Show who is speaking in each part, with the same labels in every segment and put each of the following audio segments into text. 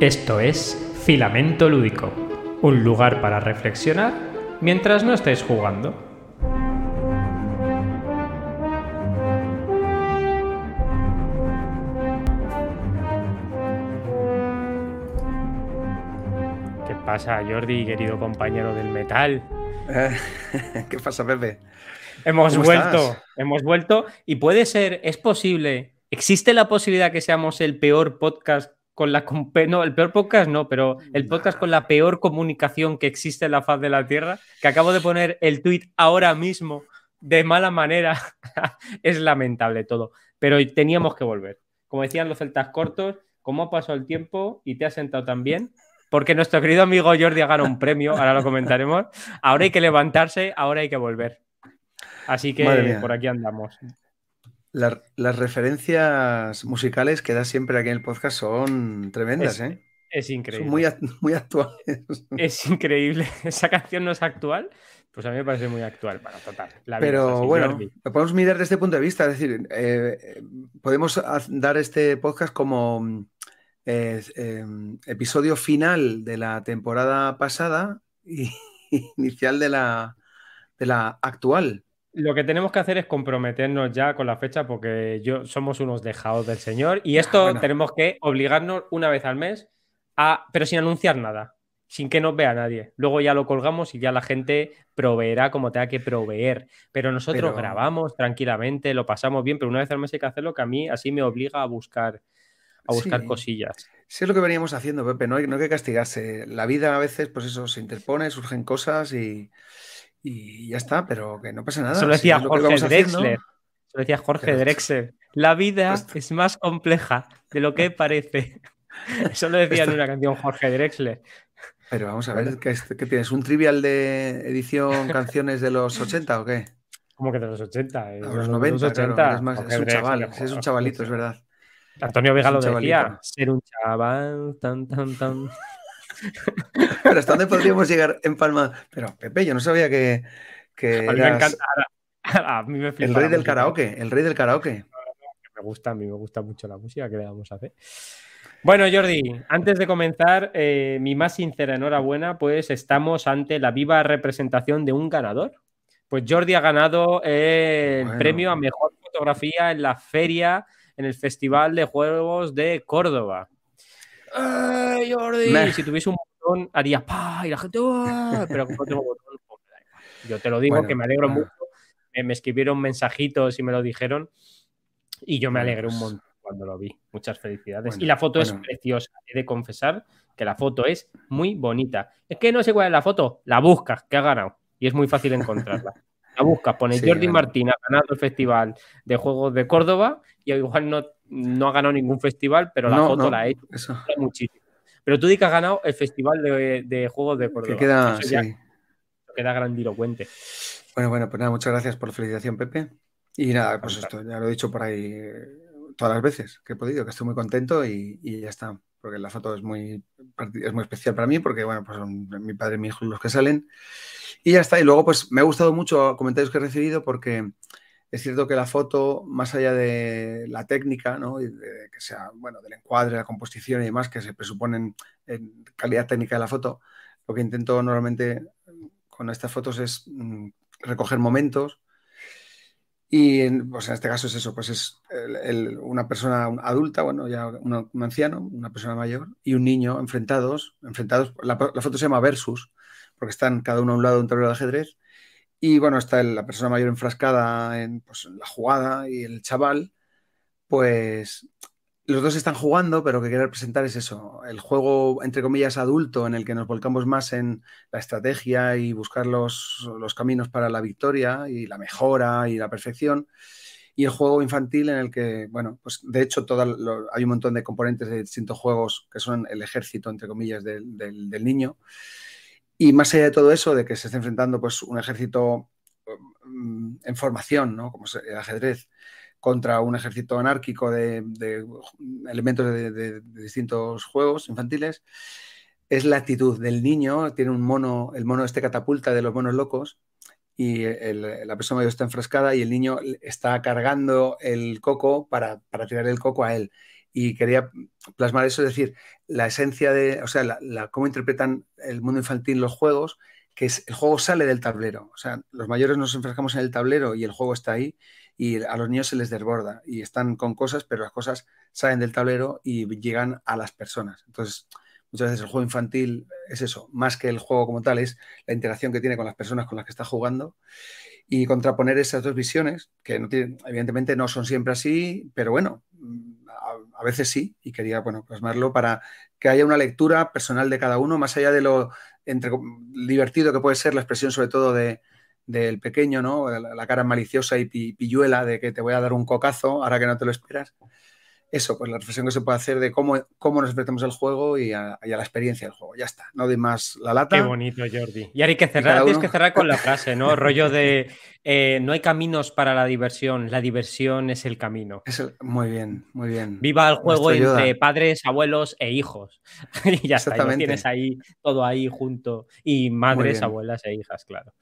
Speaker 1: Esto es Filamento Lúdico, un lugar para reflexionar mientras no estés jugando. ¿Qué pasa, Jordi, querido compañero del metal?
Speaker 2: ¿Qué pasa, Pepe?
Speaker 1: Hemos vuelto, hemos vuelto y puede ser, es posible, existe la posibilidad que seamos el peor podcast con la no, el peor podcast no, pero el podcast con la peor comunicación que existe en la faz de la Tierra, que acabo de poner el tweet ahora mismo de mala manera, es lamentable todo, pero teníamos que volver. Como decían los celtas cortos, como ha pasado el tiempo y te has sentado también, porque nuestro querido amigo Jordi ha ganado un premio, ahora lo comentaremos, ahora hay que levantarse, ahora hay que volver. Así que por aquí andamos
Speaker 2: las referencias musicales que da siempre aquí en el podcast son tremendas,
Speaker 1: es,
Speaker 2: ¿eh?
Speaker 1: Es increíble.
Speaker 2: Son muy, muy actuales.
Speaker 1: Es increíble. Esa canción no es actual, pues a mí me parece muy actual. Bueno, total.
Speaker 2: Pero bueno, lo podemos mirar desde este punto de vista. Es decir, eh, podemos dar este podcast como eh, em, episodio final de la temporada pasada y inicial de la, de la actual.
Speaker 1: Lo que tenemos que hacer es comprometernos ya con la fecha porque yo somos unos dejados del Señor y esto tenemos que obligarnos una vez al mes a, pero sin anunciar nada, sin que nos vea nadie. Luego ya lo colgamos y ya la gente proveerá como tenga que proveer. Pero nosotros grabamos tranquilamente, lo pasamos bien, pero una vez al mes hay que hacerlo que a mí así me obliga a buscar a buscar cosillas.
Speaker 2: Sí, es lo que veníamos haciendo, Pepe, no hay, no hay que castigarse. La vida a veces, pues eso, se interpone, surgen cosas y, y ya está, pero que no pasa nada.
Speaker 1: Solo decía Jorge Drexler. Solo decía Jorge Drexler. La vida pues es más compleja de lo que parece. Eso lo decía en una canción Jorge Drexler.
Speaker 2: Pero vamos a ver, ¿qué, tienes? ¿Un trivial de edición canciones de los 80 o qué?
Speaker 1: ¿Cómo que de los 80?
Speaker 2: De los 90, 80. es, más, es, un chaval, es un chavalito, es verdad.
Speaker 1: Antonio Vega lo decía, ser un chaval, tan, tan, tan.
Speaker 2: Pero ¿hasta dónde podríamos llegar en Palma? Pero, Pepe, yo no sabía que. que
Speaker 1: a mí me encanta. A mí me
Speaker 2: el rey del karaoke, el rey del karaoke.
Speaker 1: Me gusta, a mí me gusta mucho la música que le vamos a hacer. Bueno, Jordi, antes de comenzar, eh, mi más sincera enhorabuena, pues estamos ante la viva representación de un ganador. Pues Jordi ha ganado el premio a mejor fotografía en la feria, en el Festival de Juegos de Córdoba. ¡Ay, Jordi! Si tuviese un botón, haría ¡pa! y la gente Pero como tengo botón, pues Yo te lo digo que me alegro mucho. Me, escribieron mensajitos y me lo dijeron. Y yo me alegré un pues montón cuando lo vi. Muchas felicidades. y la foto es preciosa. He de confesar que la foto es muy bonita. Es que no sé cuál es la foto. La buscas, que ha ganado. Y es muy fácil encontrarla. La buscas, pone Jordi Martín ha ganado el Festival de Juegos de Córdoba y igual no no ha ganado ningún festival, pero la foto la ha hecho muchísimo. Pero tú di que has ganado el Festival de, Juegos de Córdoba.
Speaker 2: Que queda, sí.
Speaker 1: queda grandilocuente.
Speaker 2: Bueno, bueno, pues nada, muchas gracias por la felicitación, Pepe. Y nada, pues esto, ya lo he dicho por ahí eh, todas las veces que he podido, que estoy muy contento y, ya está. Porque la foto es muy, es muy especial para mí, porque bueno, pues son mi padre y mi hijo los que salen. Y ya está. Y luego, pues me ha gustado mucho comentarios que he recibido porque es cierto que la foto, más allá de la técnica, ¿no? Y de, que sea, bueno, del encuadre, la composición y demás que se presuponen en calidad técnica de la foto, lo que intento normalmente con estas fotos es mm, recoger momentos. Y pues en este caso es eso, pues es una persona adulta, bueno, ya un, anciano, una persona mayor y un niño enfrentados, enfrentados, la, la, foto se llama versus, porque están cada uno a un lado de un tablero de ajedrez y bueno, está la persona mayor enfrascada pues, en, la jugada y el chaval, pues los dos están jugando, pero lo que quiere representar es eso, el juego, entre comillas, adulto, en el que nos volcamos más en la estrategia y buscar los, caminos para la victoria y la mejora y la perfección. Y el juego infantil en el que, bueno, pues de hecho hay un montón de componentes de distintos juegos que son el ejército, entre comillas, del, del niño. Y más allá de todo eso, de que se esté enfrentando pues, un ejército mm, en formación, ¿no? como el ajedrez, contra un ejército anárquico de, elementos de, distintos juegos infantiles, es la actitud del niño. Tiene un mono, el mono este catapulta de los monos locos, y la persona mayor está enfrascada y el niño está cargando el coco para, para tirar el coco a él. y quería plasmar eso, es decir, la esencia de, o sea, la, cómo interpretan el mundo infantil los juegos, que el juego sale del tablero, o sea, los mayores nos enfrascamos en el tablero y el juego está ahí y a los niños se les desborda y están con cosas, pero las cosas salen del tablero y llegan a las personas. Entonces, muchas veces el juego infantil es eso, más que el juego como tal, es la interacción que tiene con las personas con las que está jugando y contraponer esas dos visiones, que evidentemente no son siempre así, pero bueno, a, veces sí, y quería bueno, plasmarlo para que haya una lectura personal de cada uno, más allá de lo entre, divertido que puede ser la expresión sobre todo de, del pequeño, ¿no? La, cara maliciosa y pilluela de que te voy a dar un cocazo ahora que no te lo esperas eso, pues la reflexión que se puede hacer de cómo, cómo nos enfrentamos al juego y a, la experiencia del juego. Ya está, no de más la lata.
Speaker 1: Qué bonito, Jordi. Y ahora hay que cerrar, tienes que cerrar con la frase, ¿no? Rollo de eh, no hay caminos para la diversión, la diversión es el camino.
Speaker 2: muy bien, muy bien.
Speaker 1: Viva el juego entre padres, abuelos e hijos. y ya está, tienes ahí todo ahí junto. Y madres, abuelas e hijas, claro.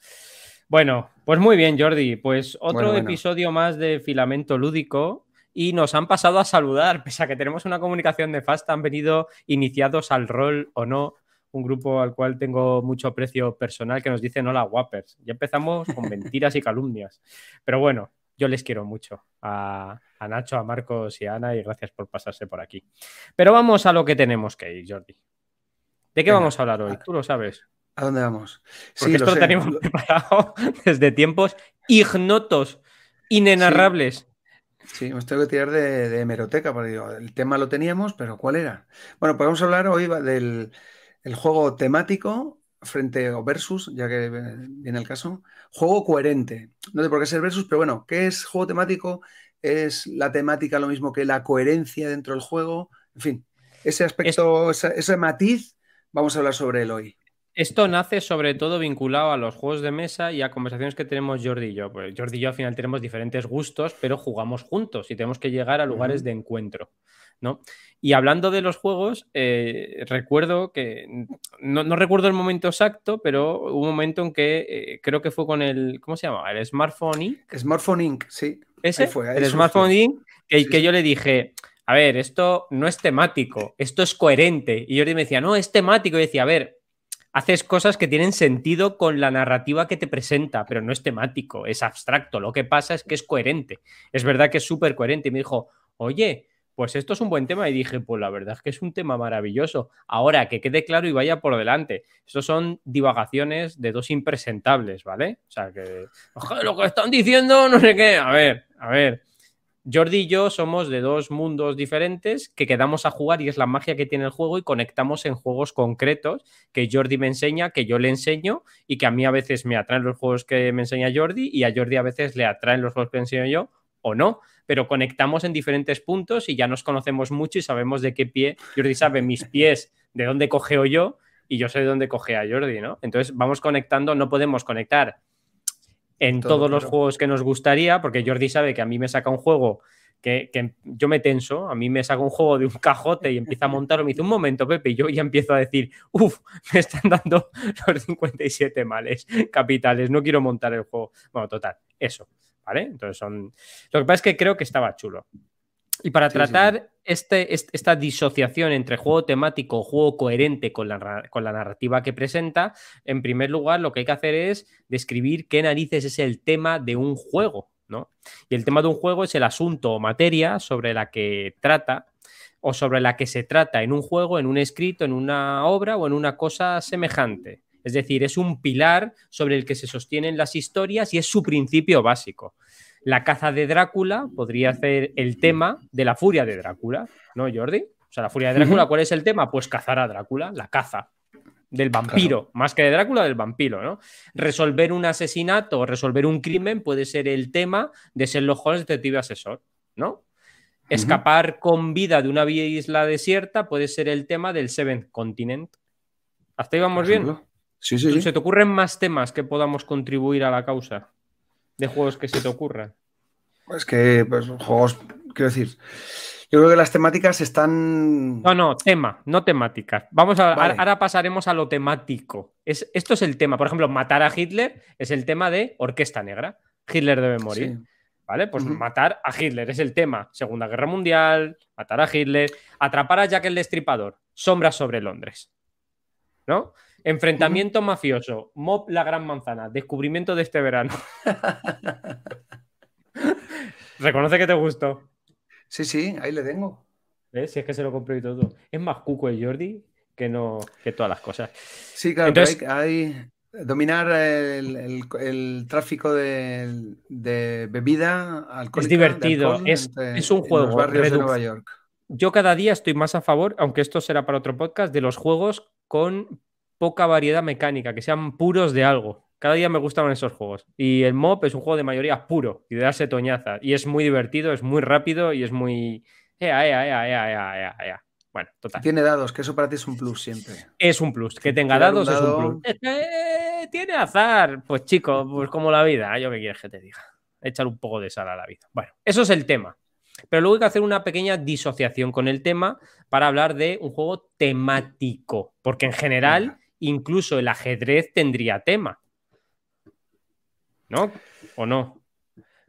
Speaker 1: Bueno, pues muy bien, Jordi. Pues otro episodio más de Filamento Lúdico y nos han pasado a saludar, pese a que tenemos una comunicación de Fast, han venido iniciados al rol o no, un grupo al cual tengo mucho aprecio personal que nos dicen hola guapers. Ya empezamos con mentiras y calumnias, pero bueno, yo les quiero mucho a, Nacho, a Marcos y a Ana y gracias por pasarse por aquí. Pero vamos a lo que tenemos que ir, Jordi. ¿De qué vamos a hablar hoy? Tú lo sabes.
Speaker 2: ¿A dónde vamos?
Speaker 1: Porque esto lo, tenemos preparado desde tiempos ignotos, inenarrables.
Speaker 2: Sí, os tengo que tirar de, hemeroteca, porque el tema lo teníamos, pero ¿cuál era? Bueno, pues vamos a hablar hoy del juego temático frente o versus, ya que viene el caso. Juego coherente. No sé por qué ser versus, pero bueno, ¿qué es juego temático? ¿Es la temática lo mismo que la coherencia dentro del juego? En fin, ese aspecto, ese matiz, vamos a hablar sobre él hoy.
Speaker 1: Esto nace sobre todo vinculado a los juegos de mesa y a conversaciones que tenemos Jordi y yo. Pues Jordi y yo al final tenemos diferentes gustos, pero jugamos juntos y tenemos que llegar a lugares de encuentro. ¿no? Y hablando de los juegos, eh, recuerdo que, no, recuerdo el momento exacto, pero hubo un momento en que eh, creo que fue con el, ¿cómo se llama? El Smartphone Inc.
Speaker 2: Smartphone Inc., sí.
Speaker 1: Ese fue. El Smartphone Inc., que, que yo le dije, a ver, esto no es temático, esto es coherente. Y Jordi me decía, no, es temático. Y decía, a ver, haces cosas que tienen sentido con la narrativa que te presenta, pero no es temático, es abstracto. Lo que pasa es que es coherente. Es verdad que es súper coherente. Y me dijo, oye, pues esto es un buen tema. Y dije, pues la verdad es que es un tema maravilloso. Ahora, que quede claro y vaya por delante. Estos son divagaciones de dos impresentables, ¿vale? O sea, que lo que están diciendo, no sé qué. A ver, a ver. Jordi y yo somos de dos mundos diferentes que quedamos a jugar y es la magia que tiene el juego y conectamos en juegos concretos que Jordi me enseña, que yo le enseño y que a mí a veces me atraen los juegos que me enseña Jordi y a Jordi a veces le atraen los juegos que enseño yo o no, pero conectamos en diferentes puntos y ya nos conocemos mucho y sabemos de qué pie. Jordi sabe mis pies, de dónde cogeo yo y yo sé de dónde coge a Jordi, ¿no? Entonces vamos conectando, no podemos conectar en todos los juegos que nos gustaría, porque Jordi sabe que a mí me saca un juego que, yo me tenso, a mí me saca un juego de un cajote y empieza a montarlo, me dice, un momento, Pepe, y yo ya empiezo a decir, uff, me están dando los 57 males capitales, no quiero montar el juego. Bueno, total, eso, ¿vale? Entonces son... Lo que pasa es que creo que estaba chulo. Y para tratar Este, esta disociación entre juego temático, juego coherente con la, con la, narrativa que presenta, en primer lugar lo que hay que hacer es describir qué narices es el tema de un juego, ¿no? Y el tema de un juego es el asunto o materia sobre la que trata o sobre la que se trata en un juego, en un escrito, en una obra o en una cosa semejante. Es decir, es un pilar sobre el que se sostienen las historias y es su principio básico la caza de Drácula podría ser el tema de la furia de Drácula, ¿no, Jordi? O sea, la furia de Drácula, ¿cuál es el tema? Pues cazar a Drácula, la caza del vampiro, más que de Drácula, del vampiro, ¿no? Resolver un asesinato o resolver un crimen puede ser el tema de ser los Holmes detective asesor, ¿no? Escapar con vida de una isla desierta puede ser el tema del Seventh Continent. ¿Hasta ahí vamos bien?
Speaker 2: Sí, sí, sí.
Speaker 1: ¿Se te ocurren más temas que podamos contribuir a la causa? De juegos que se te ocurran?
Speaker 2: Pues que, pues, juegos, quiero decir, yo creo que las temáticas están.
Speaker 1: No, no, tema, no temáticas. Vamos a. Ahora pasaremos a lo temático. Es, esto es el tema. Por ejemplo, matar a Hitler es el tema de Orquesta Negra. Hitler debe morir. ¿vale? Pues matar a Hitler es el tema. Segunda Guerra Mundial, matar a Hitler, atrapar a Jack el Destripador, sombras sobre Londres, ¿no? Enfrentamiento mafioso, Mob la Gran Manzana, descubrimiento de este verano. Reconoce que te gustó.
Speaker 2: Sí, sí, ahí le tengo.
Speaker 1: ¿Ves? Si es que se lo compré y todo. Es más cuco el Jordi que no que todas las cosas.
Speaker 2: Sí, claro,
Speaker 1: Entonces-
Speaker 2: hay, hay- dominar el, el- el tráfico de, de bebida alcohólica.
Speaker 1: Es divertido,
Speaker 2: alcohol
Speaker 1: es-
Speaker 2: entre-
Speaker 1: es un
Speaker 2: en los
Speaker 1: juego,
Speaker 2: de Nueva York.
Speaker 1: Yo cada día estoy más a favor, aunque esto será para otro podcast, de los juegos con poca variedad mecánica, que sean puros de algo. Cada día me gustaban esos juegos. Y el MOP es un juego de mayoría puro y de darse toñaza. Y es muy divertido, es muy rápido y es muy. Ea, ea, ea, ea, ea, ea, ea. Bueno, total.
Speaker 2: Tiene dados, que eso para ti es un plus siempre.
Speaker 1: Es un plus. Que tenga
Speaker 2: un
Speaker 1: dados es un plus. Eh, tiene azar. Pues chico, pues como la vida. Yo qué quieres que te diga. Echar un poco de sal a la vida. Bueno, eso es el tema. Pero luego hay que hacer una pequeña disociación con el tema para hablar de un juego temático. Porque en general. Incluso el ajedrez tendría tema. ¿No? ¿O no?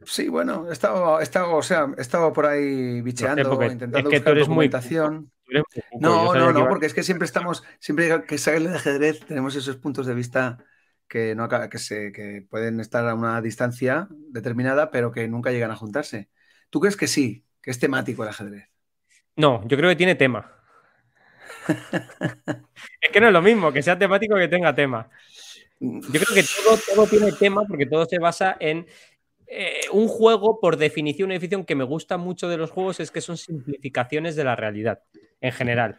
Speaker 2: Sí, bueno, he estado, he estado, o sea, he estado por ahí bicheando,
Speaker 1: es
Speaker 2: intentando
Speaker 1: que tú
Speaker 2: buscar
Speaker 1: eres
Speaker 2: documentación.
Speaker 1: Muy
Speaker 2: No, no,
Speaker 1: que
Speaker 2: no, porque es que siempre estamos, siempre que sale de ajedrez, tenemos esos puntos de vista que, no, que, se, que pueden estar a una distancia determinada, pero que nunca llegan a juntarse. ¿Tú crees que sí, que es temático el ajedrez?
Speaker 1: No, yo creo que tiene tema. es que no es lo mismo que sea temático que tenga tema. Yo creo que todo, todo tiene tema porque todo se basa en eh, un juego, por definición, una definición que me gusta mucho de los juegos es que son simplificaciones de la realidad en general.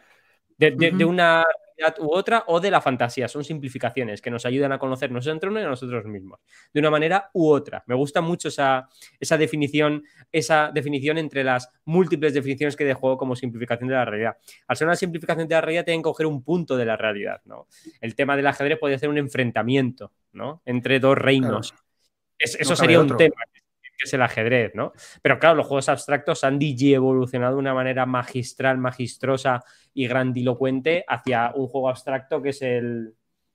Speaker 1: De, de- de
Speaker 2: Ujú.
Speaker 1: una realidad u otra o de la fantasía. Son simplificaciones que nos ayudan a conocernos entre uno y a nosotros mismos. De una manera u otra. Me gusta mucho esa, esa definición, esa definición entre las múltiples definiciones que de juego como simplificación de la realidad. Al ser una simplificación de la realidad, tienen que coger un punto de la realidad, ¿no? El tema del ajedrez podría ser un enfrentamiento, ¿no? Entre dos reinos. Es- eso
Speaker 2: No
Speaker 1: sería un tema, que es el ajedrez, ¿no? Pero claro, los juegos abstractos han DJ evolucionado de una manera magistral, magistrosa y grandilocuente hacia un juego abstracto que es el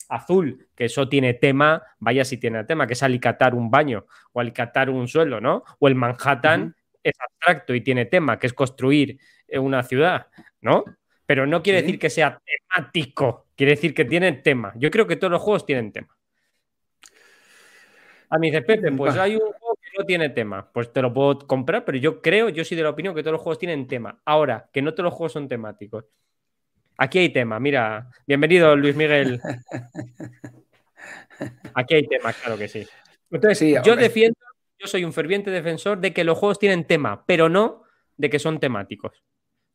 Speaker 1: azul, que eso tiene tema, vaya si tiene tema, que es alicatar un baño o alicatar un suelo, ¿no? O el Manhattan es abstracto y tiene tema, que es construir eh, una ciudad, ¿no? Pero no quiere
Speaker 2: Sí.
Speaker 1: decir que sea temático, quiere decir que tiene tema. Yo creo que todos los juegos tienen tema. A mí dice, Pepe, pues
Speaker 2: Va.
Speaker 1: hay un no tiene tema. Pues te lo puedo comprar, pero yo creo, yo soy de la opinión que todos los juegos tienen tema. Ahora, que no todos los juegos son temáticos. Aquí hay tema, mira. Bienvenido, Luis Miguel. Aquí hay tema, claro que sí. Entonces,
Speaker 2: Sí,
Speaker 1: yo defiendo, yo soy un ferviente defensor de que los juegos tienen tema, pero no de que son temáticos.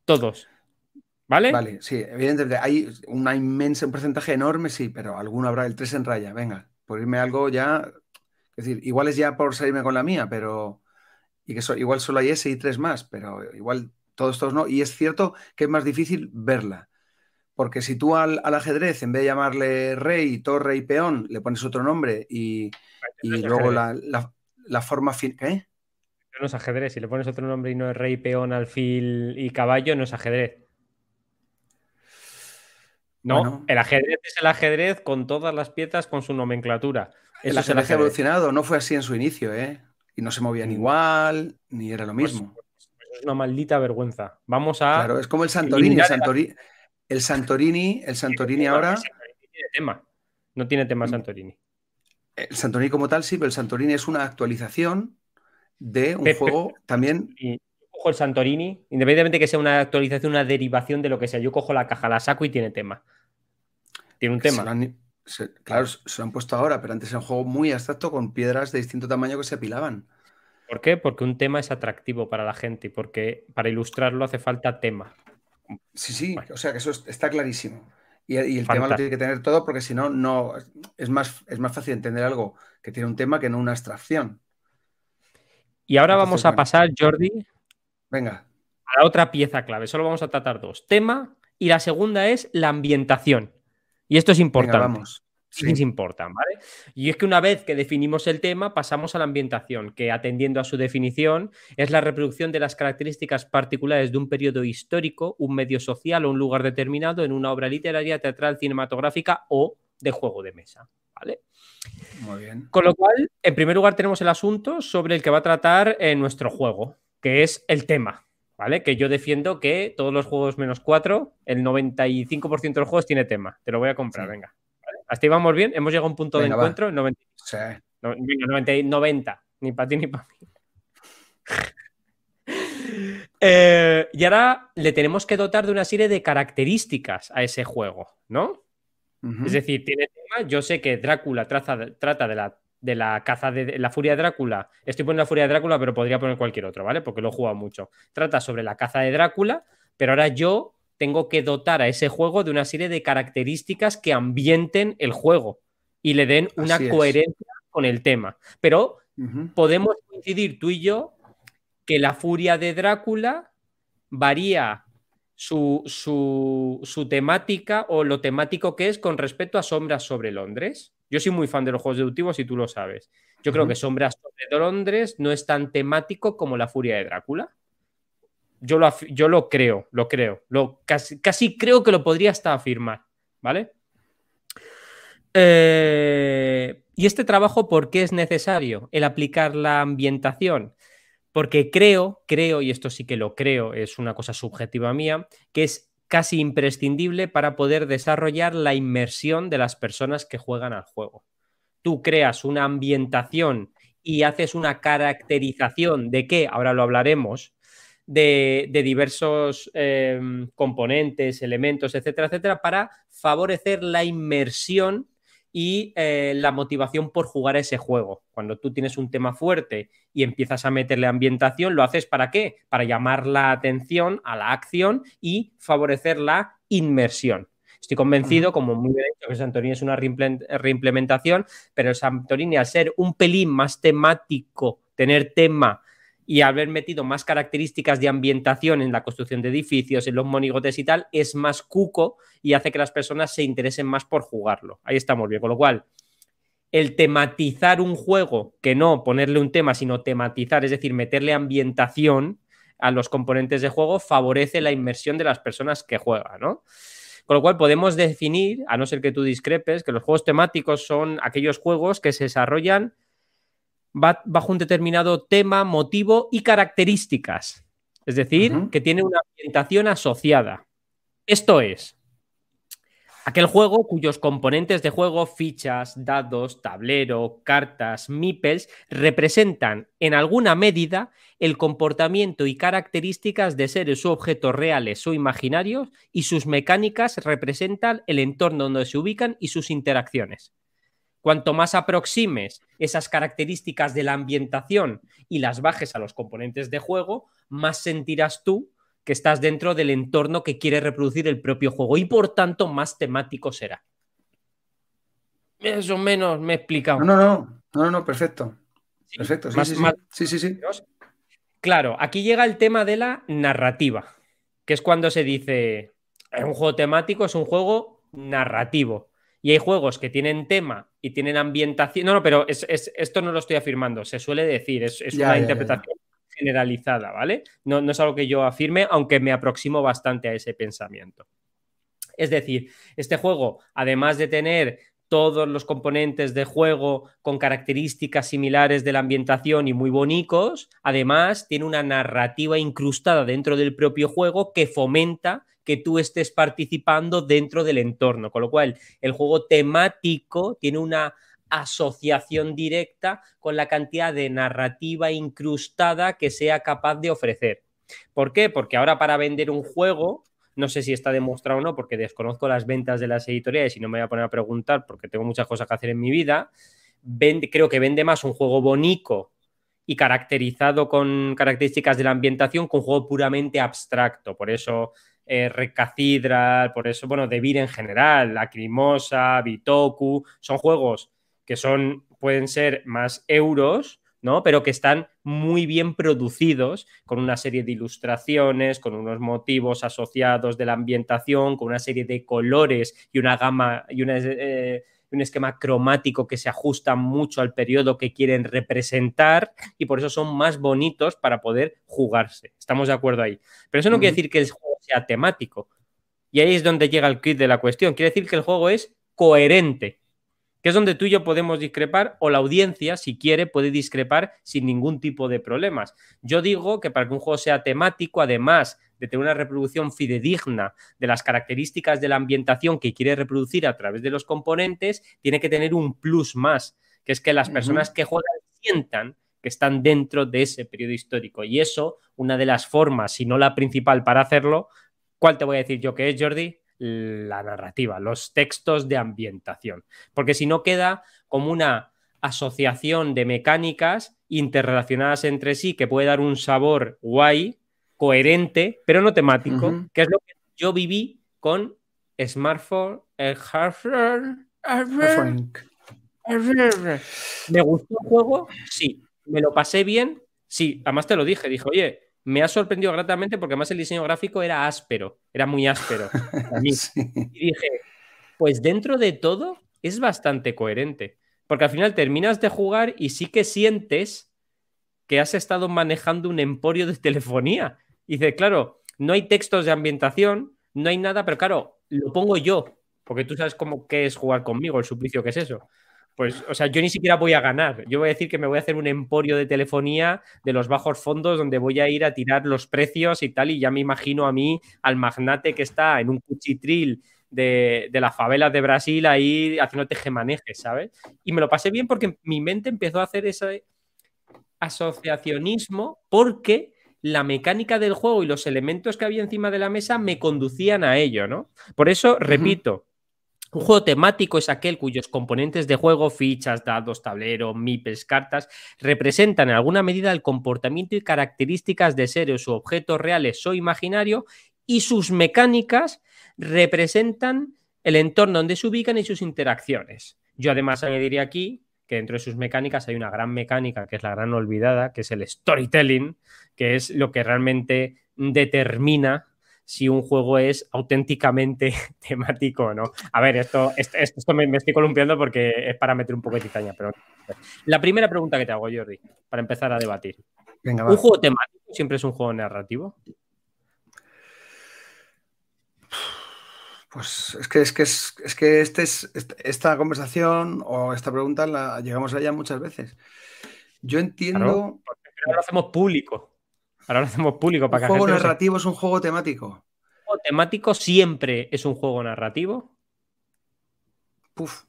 Speaker 1: Todos. ¿Vale?
Speaker 2: Vale, sí, evidentemente hay una inmensa, un porcentaje enorme, sí, pero alguno habrá el 3 en raya, venga, por irme algo ya, es decir, igual es ya por salirme con la mía, pero, y que so- igual solo hay ese y tres más, pero igual todos estos no, y es cierto que es más difícil verla, porque si tú al, al ajedrez, en vez de llamarle rey, torre y peón, le pones otro nombre y, y luego la, la- la forma fin, ¿qué?
Speaker 1: No es ajedrez. Si le pones otro nombre y no es rey, peón, alfil y caballo, no es ajedrez. No,
Speaker 2: Bueno.
Speaker 1: el ajedrez es el ajedrez con todas las piezas con su nomenclatura.
Speaker 2: El ajedrez ha evolucionado, no fue así en su inicio, ¿eh? Y no se movían
Speaker 1: Mm.
Speaker 2: igual, ni era lo
Speaker 1: Pues-
Speaker 2: mismo.
Speaker 1: pues es una maldita vergüenza. Vamos a.
Speaker 2: Claro, es como el Santorini. El Santorini, el Santorini,
Speaker 1: No,
Speaker 2: ahora,
Speaker 1: Santorini tiene tema. No tiene tema
Speaker 2: Mm.
Speaker 1: Santorini.
Speaker 2: el Santorini como tal sí, pero el Santorini es una actualización de un juego también.
Speaker 1: Y yo cojo el Santorini, independientemente de que sea una actualización, una derivación de lo que sea. Yo cojo la caja, la saco y tiene tema. Tiene un tema.
Speaker 2: Se- claro, se lo han puesto ahora, pero antes era un juego muy abstracto con piedras de distinto tamaño que se apilaban.
Speaker 1: ¿Por qué? Porque un tema es atractivo para la gente y porque para ilustrarlo hace falta tema.
Speaker 2: Sí, sí,
Speaker 1: Bueno.
Speaker 2: o sea que eso es- está clarísimo. Y, y el tema lo tiene que tener todo porque si no, no es más, es más fácil entender algo que tiene un tema que no una abstracción.
Speaker 1: Y ahora
Speaker 2: Entonces,
Speaker 1: vamos a
Speaker 2: bueno.
Speaker 1: pasar, Jordi,
Speaker 2: Venga,
Speaker 1: a la otra pieza clave. Solo vamos a tratar dos. Tema y la segunda es la ambientación. Y esto es
Speaker 2: venga,
Speaker 1: importante.
Speaker 2: vamos. Sí.
Speaker 1: Things importan, ¿vale? Y es que una vez que definimos el tema, pasamos a la ambientación, que atendiendo a su definición, es la reproducción de las características particulares de un periodo histórico, un medio social o un lugar determinado en una obra literaria, teatral, cinematográfica o de juego de mesa. ¿vale?
Speaker 2: Muy bien.
Speaker 1: Con lo cual, en primer lugar tenemos el asunto sobre el que va a tratar en nuestro juego, que es el tema, ¿vale? Que yo defiendo que todos los juegos menos 4, el 95% de los juegos tiene tema. Te lo voy a comprar, venga. Hasta ahí vamos bien, hemos llegado a un punto de encuentro, 90, sí. 90, ni para ti ni para mí. Eh, y ahora le tenemos que dotar de una serie de características a ese juego, ¿no? Es decir, tiene tema. Yo sé que Drácula trata de la, de la caza de la furia de Drácula. Estoy poniendo la furia de Drácula, pero podría poner cualquier otro, ¿vale? Porque lo he jugado mucho. Trata sobre la caza de Drácula, pero ahora yo tengo que dotar a ese juego de una serie de características que ambienten el juego y le den una coherencia con el tema. Pero podemos coincidir tú y yo que la furia de Drácula varía su, temática o lo temático que es con respecto a Sombras sobre Londres. Yo soy muy fan de los juegos deductivos y tú lo sabes. Yo creo que Sombras sobre Londres no es tan temático como la furia de Drácula. Yo lo, yo lo creo, lo creo. Lo, casi, casi, creo que lo podría hasta afirmar, ¿vale? Eh, ¿Y este trabajo por qué es necesario? El aplicar la ambientación. Porque creo, creo, y esto sí que lo creo, es una cosa subjetiva mía, que es casi imprescindible para poder desarrollar la inmersión de las personas que juegan al juego. Tú creas una ambientación y haces una caracterización de qué, ahora lo hablaremos, de, diversos em, componentes, elementos, etcétera, etcétera, para favorecer la inmersión y eh, la motivación por jugar ese juego. Cuando tú tienes un tema fuerte y empiezas a meterle ambientación, ¿lo haces para qué? Para llamar la atención a la acción y favorecer la inmersión. Estoy convencido, como muy bien dicho, que Santorini es una reimplementación, pero Santorini, al ser un pelín más temático, tener tema y haber metido más características de ambientación en la construcción de edificios, en los monigotes y tal, es más cuco y hace que las personas se interesen más por jugarlo. Ahí estamos bien. Con lo cual, el tematizar un juego, que no ponerle un tema, sino tematizar, es decir, meterle ambientación a los componentes de juego, favorece la inmersión de las personas que juegan, ¿no? Con lo cual podemos definir, a no ser que tú discrepes, que los juegos temáticos son aquellos juegos que se desarrollan bajo un determinado tema, motivo y características. Es decir, que tiene una ambientación asociada. Esto es, aquel juego cuyos componentes de juego, fichas, dados, tablero, cartas, meeples, representan en alguna medida el comportamiento y características de seres u objetos reales o imaginarios y sus mecánicas representan el entorno donde se ubican y sus interacciones. Cuanto más aproximes esas características de la ambientación y las bajes a los componentes de juego, más sentirás tú que estás dentro del entorno que quiere reproducir el propio juego y por tanto más temático será. Eso menos me he explicado.
Speaker 2: No, no, no, no, perfecto. Perfecto, sí, sí, sí.
Speaker 1: Claro, aquí llega el tema de la narrativa, que es cuando se dice, un juego temático es un juego narrativo. Y hay juegos que tienen tema y tienen ambientación. No, no, pero esto no lo estoy afirmando, se suele decir, es, una interpretación generalizada, ¿vale? No, no es algo que yo afirme, aunque me aproximo bastante a ese pensamiento. Es decir, este juego, además de tener todos los componentes de juego con características similares de la ambientación y muy bonitos, además tiene una narrativa incrustada dentro del propio juego que fomenta que tú estés participando dentro del entorno. Con lo cual, el juego temático tiene una asociación directa con la cantidad de narrativa incrustada que sea capaz de ofrecer. ¿Por qué? Porque ahora para vender un juego, no sé si está demostrado o no, porque desconozco las ventas de las editoriales y no me voy a poner a preguntar porque tengo muchas cosas que hacer en mi vida, creo que vende más un juego bonito y caracterizado con características de la ambientación que un juego puramente abstracto. Por eso eh, por eso, bueno, Devir en general, Lacrimosa, Bitoku, son juegos que son, pueden ser más euros, ¿no? Pero que están muy bien producidos, con una serie de ilustraciones, con unos motivos asociados de la ambientación, con una serie de colores y una gama y eh, un esquema cromático que se ajusta mucho al periodo que quieren representar y por eso son más bonitos para poder jugarse. Estamos de acuerdo ahí. Pero eso no quiere decir que el juego sea temático. Y ahí es donde llega el kit de la cuestión. Quiere decir que el juego es coherente. Que es donde tú y yo podemos discrepar, o la audiencia, si quiere, puede discrepar sin ningún tipo de problemas. Yo digo que para que un juego sea temático, además de tener una reproducción fidedigna de las características de la ambientación que quiere reproducir a través de los componentes, tiene que tener un plus más, que es que las personas que juegan sientan que están dentro de ese periodo histórico. Y eso, una de las formas, si no la principal para hacerlo, ¿cuál te voy a decir yo que es, Jordi? La narrativa, los textos de ambientación. Porque si no queda como una asociación de mecánicas interrelacionadas entre sí que puede dar un sabor guay, coherente, pero no temático, que es lo que yo viví con Smartphone. El ¿Me gustó el juego? Sí. ¿Me lo pasé bien? Sí. Además te lo dije, dije, oye, me ha sorprendido gratamente porque además el diseño gráfico era áspero, era muy áspero. Y dije, pues dentro de todo es bastante coherente, porque al final terminas de jugar y sí que sientes que has estado manejando un emporio de telefonía. Y dice, claro, no hay textos de ambientación, no hay nada, pero claro, lo pongo yo, porque tú sabes cómo qué es jugar conmigo, el suplicio que es eso. Pues, o sea, yo ni siquiera voy a ganar. Yo voy a decir que me voy a hacer un emporio de telefonía de los bajos fondos donde voy a ir a tirar los precios y tal. Y ya me imagino a mí, al magnate que está en un cuchitril de, de las favelas de Brasil ahí haciendo tejemanejes, ¿sabes? Y me lo pasé bien porque mi mente empezó a hacer ese asociacionismo porque la mecánica del juego y los elementos que había encima de la mesa me conducían a ello, ¿no? Por eso, repito, un juego temático es aquel cuyos componentes de juego, fichas, dados, tablero, mipes, cartas, representan en alguna medida el comportamiento y características de seres u objetos reales o imaginarios y sus mecánicas representan el entorno donde se ubican y sus interacciones. Yo además añadiría aquí que dentro de sus mecánicas hay una gran mecánica que es la gran olvidada, que es el storytelling, que es lo que realmente determina si un juego es auténticamente temático o no. A ver, esto, esto, me, estoy columpiando porque es para meter un poco de titanía, pero la primera pregunta que te hago, Jordi, para empezar a debatir. ¿Un juego temático siempre es un juego narrativo?
Speaker 2: Pues es que es que es, que este es, esta conversación o esta pregunta la llegamos a ella muchas veces. Yo entiendo.
Speaker 1: ahora lo hacemos público. Ahora lo hacemos público para
Speaker 2: ¿Un juego narrativo es un juego temático? ¿Un
Speaker 1: juego temático siempre es un juego narrativo?
Speaker 2: Puf.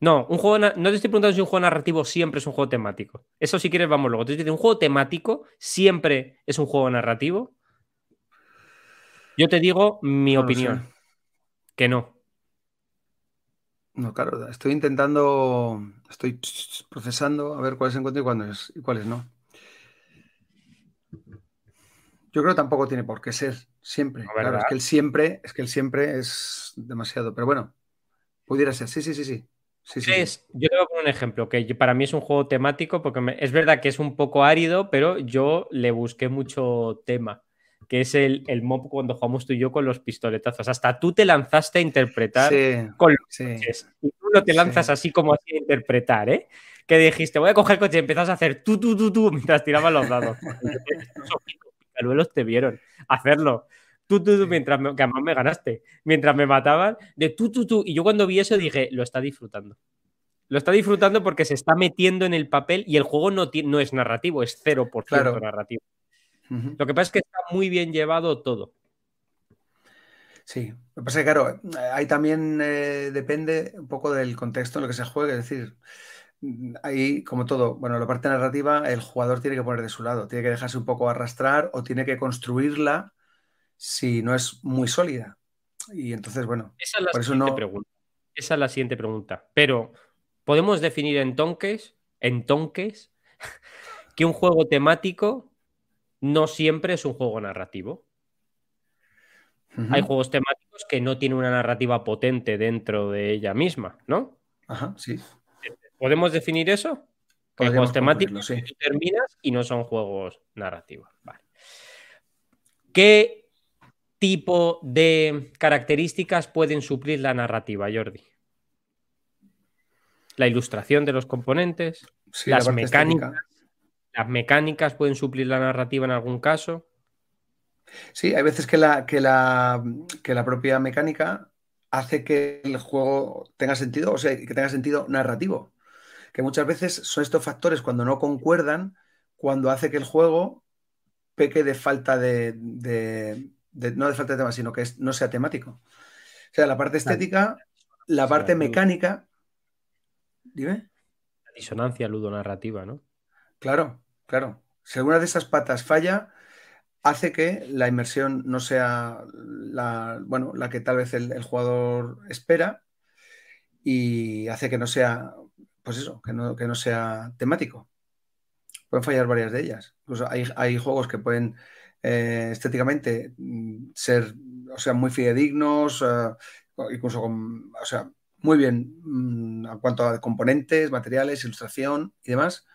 Speaker 1: No, un juego no te estoy preguntando si un juego narrativo siempre es un juego temático. Eso si quieres vamos luego. Te estoy un juego temático siempre es un juego narrativo. Yo te digo mi opinión. Que no.
Speaker 2: No, claro, estoy intentando, estoy procesando a ver cuáles encuentro y cuáles, y cuáles no. Yo creo que tampoco tiene por qué ser siempre. claro, es que el siempre, es que el siempre es demasiado. Pero bueno, pudiera ser. Sí, sí, sí, sí. Sí,
Speaker 1: Yo te voy a poner un ejemplo, que para mí es un juego temático, porque es verdad que es un poco árido, pero yo le busqué mucho tema, que es el, el mob cuando jugamos tú y yo con los pistoletazos. Hasta tú te lanzaste a interpretar con los coches. Y tú no te lanzas así como así a interpretar, ¿eh? Que dijiste, voy a coger el coche y empezás a hacer tú, tú, tú, tú, mientras tirabas los dados. te vieron hacerlo. Tú, tú, tú, mientras me, que además me ganaste. Mientras me mataban, de tú, tú, tú. Y yo cuando vi eso dije, lo está disfrutando. Lo está disfrutando porque se está metiendo en el papel y el juego no, no es narrativo, es 0% claro. narrativo. Lo que pasa es que está muy bien llevado todo.
Speaker 2: Sí, lo que pasa es que, claro, ahí también eh, depende un poco del contexto en el que se juegue. Es decir, ahí, como todo, bueno, la parte narrativa, el jugador tiene que poner de su lado, tiene que dejarse un poco arrastrar o tiene que construirla si no es muy sólida. Y entonces, bueno,
Speaker 1: esa es la siguiente pregunta. Esa es la siguiente pregunta. Pero, ¿podemos definir en tonques, en tonques, que un juego temático no siempre es un juego narrativo? Hay juegos temáticos que no tienen una narrativa potente dentro de ella misma, ¿no?
Speaker 2: Ajá, sí.
Speaker 1: ¿Podemos definir eso? Que juegos temáticos terminas y no son juegos narrativos. ¿Qué tipo de características pueden suplir la narrativa, Jordi? La ilustración de los componentes, las mecánicas. ¿Las mecánicas pueden suplir la narrativa en algún caso?
Speaker 2: Sí, hay veces que la, que la, que la propia mecánica hace que el juego tenga sentido, o sea, que tenga sentido narrativo. Que muchas veces son estos factores cuando no concuerdan, cuando hace que el juego peque de falta de, no de falta de tema, sino que no sea temático. O sea, la parte estética, la parte mecánica. Dime.
Speaker 1: La disonancia ludonarrativa, ¿no?
Speaker 2: Claro, claro. Si alguna de esas patas falla, hace que la inmersión no sea la, bueno, la que tal vez el, jugador espera y hace que no sea, pues eso, que no, que no sea temático. Pueden fallar varias de ellas. Incluso hay, juegos que pueden eh, estéticamente mm, ser, o sea, muy fidedignos, eh, incluso con, o sea, muy bien mm, en cuanto a componentes, materiales, ilustración y demás.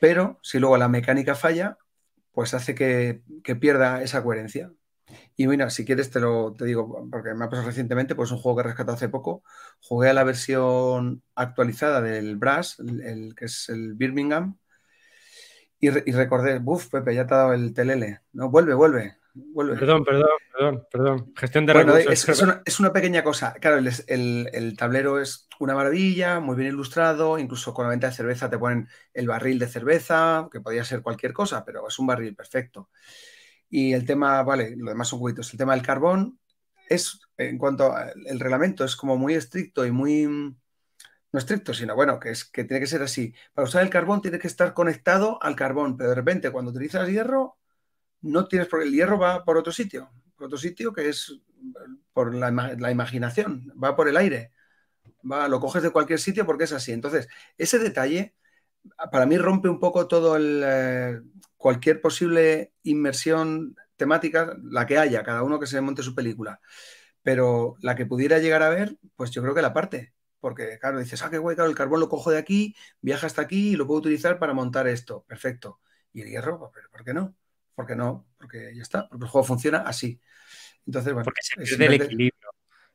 Speaker 2: Pero si luego la mecánica falla, pues hace que, pierda esa coherencia. Y mira, si quieres te lo te digo, porque me ha pasado recientemente, pues un juego que rescatado hace poco. Jugué a la versión actualizada del Brass, el, que es el Birmingham, y, recordé, buf, Pepe, ya te ha dado el telele. No, vuelve, vuelve.
Speaker 1: Perdón, perdón, perdón, perdón. Gestión de recursos.
Speaker 2: Es, una, pequeña cosa. Claro, el, tablero es una maravilla, muy bien ilustrado. Incluso con la venta de cerveza te ponen el barril de cerveza, que podría ser cualquier cosa, pero es un barril perfecto. Y el tema, vale, lo demás son cubitos. El tema del carbón es, en cuanto al reglamento, es como muy estricto y muy no estricto, sino bueno, que es que tiene que ser así. Para usar el carbón tiene que estar conectado al carbón, pero de repente cuando utilizas hierro no tienes, porque el hierro va por otro sitio, por otro sitio que es por la, imaginación, va por el aire, va, lo coges de cualquier sitio porque es así. Entonces, ese detalle para mí rompe un poco todo el, eh, cualquier posible inmersión temática, la que haya, cada uno que se monte su película. Pero la que pudiera llegar a ver, pues yo creo que la parte. Porque, claro, dices, ah, qué guay, claro, el carbón lo cojo de aquí, viaja hasta aquí y lo puedo utilizar para montar esto. Perfecto. Y el hierro, pues, ¿por qué no? porque no, porque ya está, porque el juego funciona así. Entonces, bueno,
Speaker 1: porque se pierde el equilibrio.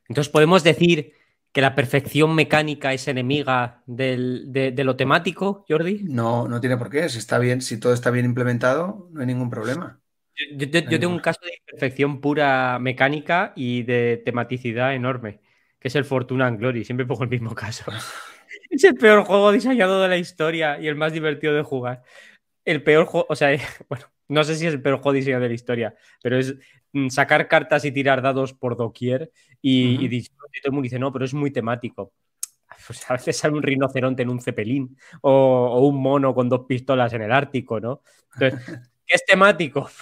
Speaker 1: Entonces podemos decir que la perfección mecánica es enemiga de, lo temático, Jordi.
Speaker 2: No, no tiene por qué. Si está bien, si todo está bien implementado, no hay ningún problema.
Speaker 1: Yo, tengo un caso de perfección pura mecánica y de tematicidad enorme, que es el Fortuna and Glory. Siempre pongo el mismo caso. es el peor juego diseñado de la historia y el más divertido de jugar. El peor juego, o sea, bueno, no sé si es el peor juego de la historia, pero es sacar cartas y tirar dados por doquier y, todo el mundo dice, no, pero es muy temático. Pues a veces sale un rinoceronte en un cepelín o, un mono con dos pistolas en el Ártico, ¿no? Entonces, ¿qué es temático?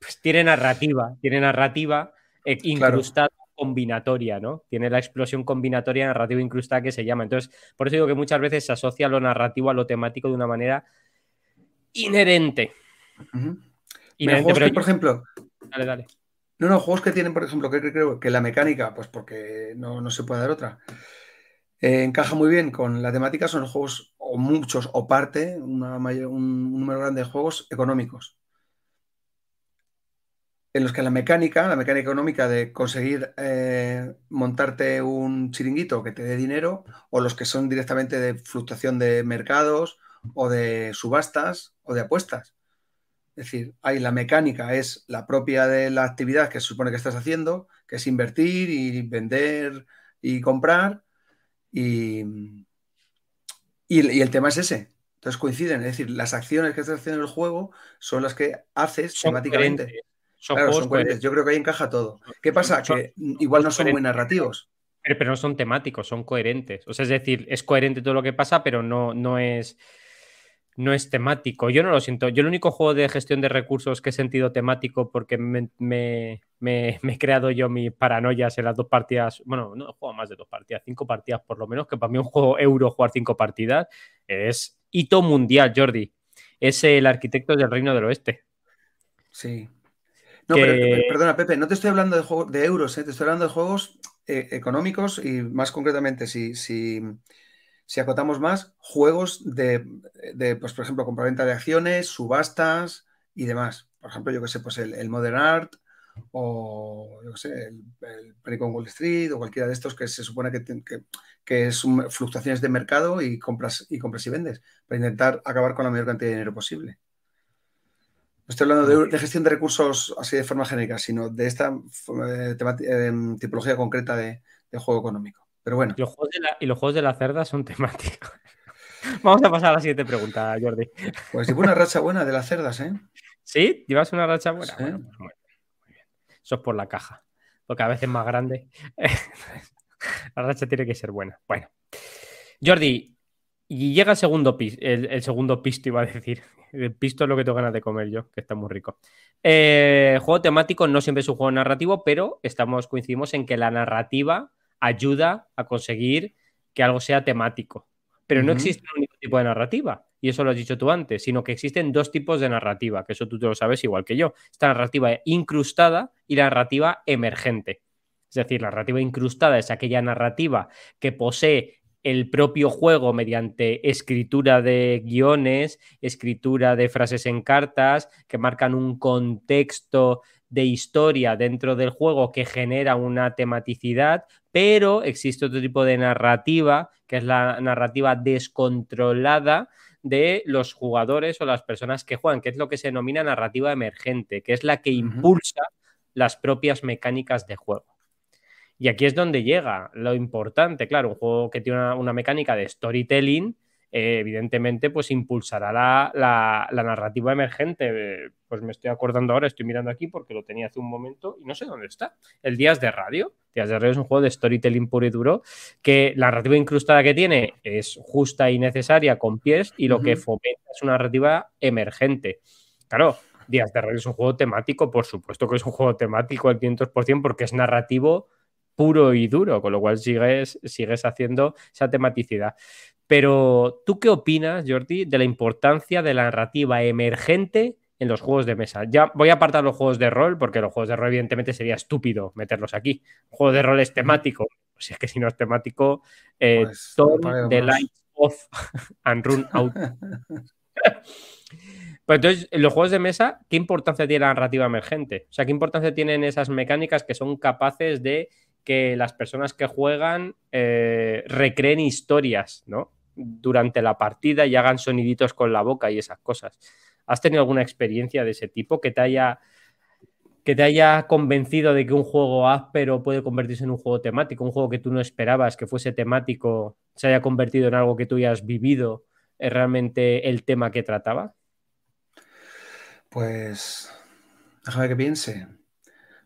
Speaker 1: Pues tiene narrativa, tiene narrativa eh, incrustada combinatoria, ¿no? Tiene la explosión combinatoria narrativa incrustada que se llama. Entonces, por eso digo que muchas veces se asocia lo narrativo a lo temático de una manera inherente.
Speaker 2: juegos por ejemplo. Dale, dale. No, no, juegos que tienen, por ejemplo, que creo que la mecánica, pues porque no, se puede dar otra, eh, encaja muy bien con la temática, son juegos, o muchos, o parte, un número grande de juegos económicos. En los que la mecánica, la mecánica económica de conseguir eh, montarte un chiringuito que te dé dinero, o los que son directamente de fluctuación de mercados, o de subastas o de apuestas. Es decir, ahí la mecánica es la propia de la actividad que se supone que estás haciendo, que es invertir y vender y comprar. Y, y, el tema es ese. Entonces coinciden, es decir, las acciones que estás haciendo en el juego son las que haces temáticamente. Son, Yo creo que ahí encaja todo. ¿Qué pasa? que igual no son muy narrativos.
Speaker 1: Pero, pero, no son temáticos, son coherentes. O sea, es decir, es coherente todo lo que pasa, pero no, no es no es temático. Yo no lo siento. Yo el único juego de gestión de recursos que he sentido temático porque me, he creado yo mis paranoias en las dos partidas. Bueno, no he jugado más de dos partidas, cinco partidas por lo menos, que para mí un juego euro jugar cinco partidas es hito mundial, Jordi. Es el arquitecto del Reino del Oeste.
Speaker 2: Sí. No, pero, perdona, Pepe, no te estoy hablando de, juegos, de euros, ¿eh? te estoy hablando de juegos eh, económicos y más concretamente, si, si, si acotamos más, juegos de, pues, por ejemplo, compraventa de acciones, subastas y demás. Por ejemplo, yo que sé, pues el, Modern Art o yo que sé, el, el Wall Street o cualquiera de estos que se supone que, que, es fluctuaciones de mercado y compras, y compras y vendes para intentar acabar con la mayor cantidad de dinero posible. estoy hablando de, gestión de recursos así de forma genérica, sino de esta eh, eh, tipología concreta de, juego económico. Pero bueno.
Speaker 1: Y los, juegos de la, cerda son temáticos. Vamos a pasar a la siguiente pregunta, Jordi.
Speaker 2: Pues llevo una racha buena de las cerdas, ¿eh?
Speaker 1: ¿Sí? ¿Llevas una racha buena? Bueno, pues muy bien. Eso es por la caja, porque a veces es más grande. la racha tiene que ser buena. Bueno. Jordi, y llega el segundo, pisto, el, segundo pisto, iba a decir. El pisto es lo que tengo ganas de comer yo, que está muy rico. Eh, juego temático no siempre es un juego narrativo, pero estamos, coincidimos en que la narrativa ayuda a conseguir que algo sea temático. Pero no existe un único tipo de narrativa, y eso lo has dicho tú antes, sino que existen dos tipos de narrativa, que eso tú te lo sabes igual que yo. Esta narrativa incrustada y la narrativa emergente. Es decir, la narrativa incrustada es aquella narrativa que posee el propio juego mediante escritura de guiones, escritura de frases en cartas, que marcan un contexto de historia dentro del juego que genera una tematicidad, pero existe otro tipo de narrativa, que es la narrativa descontrolada de los jugadores o las personas que juegan, que es lo que se denomina narrativa emergente, que es la que impulsa las propias mecánicas de juego. Y aquí es donde llega lo importante, claro, un juego que tiene una, mecánica de storytelling, eh, evidentemente, pues impulsará la, narrativa emergente. Pues me estoy acordando ahora, estoy mirando aquí porque lo tenía hace un momento y no sé dónde está. El Días de Radio. Días de Radio es un juego de storytelling puro y duro que la narrativa incrustada que tiene es justa y necesaria con pies y lo que fomenta es una narrativa emergente. Claro, Días de Radio es un juego temático, por supuesto que es un juego temático al 500% porque es narrativo puro y duro, con lo cual sigues, sigues haciendo esa tematicidad. Pero, ¿tú qué opinas, Jordi, de la importancia de la narrativa emergente en los juegos de mesa? Ya voy a apartar los juegos de rol, porque los juegos de rol, evidentemente, sería estúpido meterlos aquí. Un juego de rol es temático. Si es que si no es temático, eh, pues, the lights off and run out. Pues entonces, en los juegos de mesa, ¿qué importancia tiene la narrativa emergente? O sea, ¿qué importancia tienen esas mecánicas que son capaces de que las personas que juegan eh, recreen historias, ¿no? Durante la partida y hagan soniditos con la boca y esas cosas. ¿Has tenido alguna experiencia de ese tipo que te haya que te haya convencido de que un juego áspero puede convertirse en un juego temático, un juego que tú no esperabas que fuese temático, se haya convertido en algo que tú hayas vivido, es realmente el tema que trataba?
Speaker 2: Pues déjame que piense.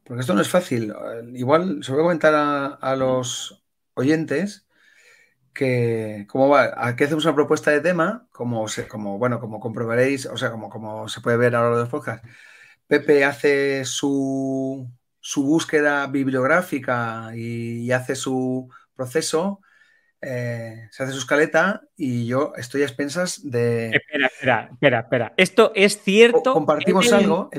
Speaker 2: Porque esto no es fácil. Igual se voy a comentar a, los oyentes que cómo va, aquí hacemos una propuesta de tema, como, como bueno, como comprobaréis, o sea, como, como se puede ver a lo largo de los podcasts, Pepe hace su, su búsqueda bibliográfica y, hace su proceso, eh, se hace su escaleta y yo estoy a expensas de...
Speaker 1: Espera, espera, espera, espera. Esto es cierto.
Speaker 2: compartimos algo.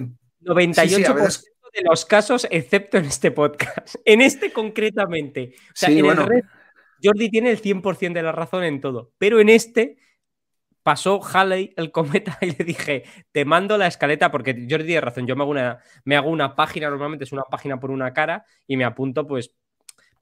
Speaker 1: 98% de los casos, excepto en este podcast. En este concretamente. O sea, en el red, Jordi tiene el 100% de la razón en todo. Pero en este pasó Halley el cometa y le dije, te mando la escaleta, porque Jordi tiene razón, yo me hago una, me hago una página, normalmente es una página por una cara, y me apunto pues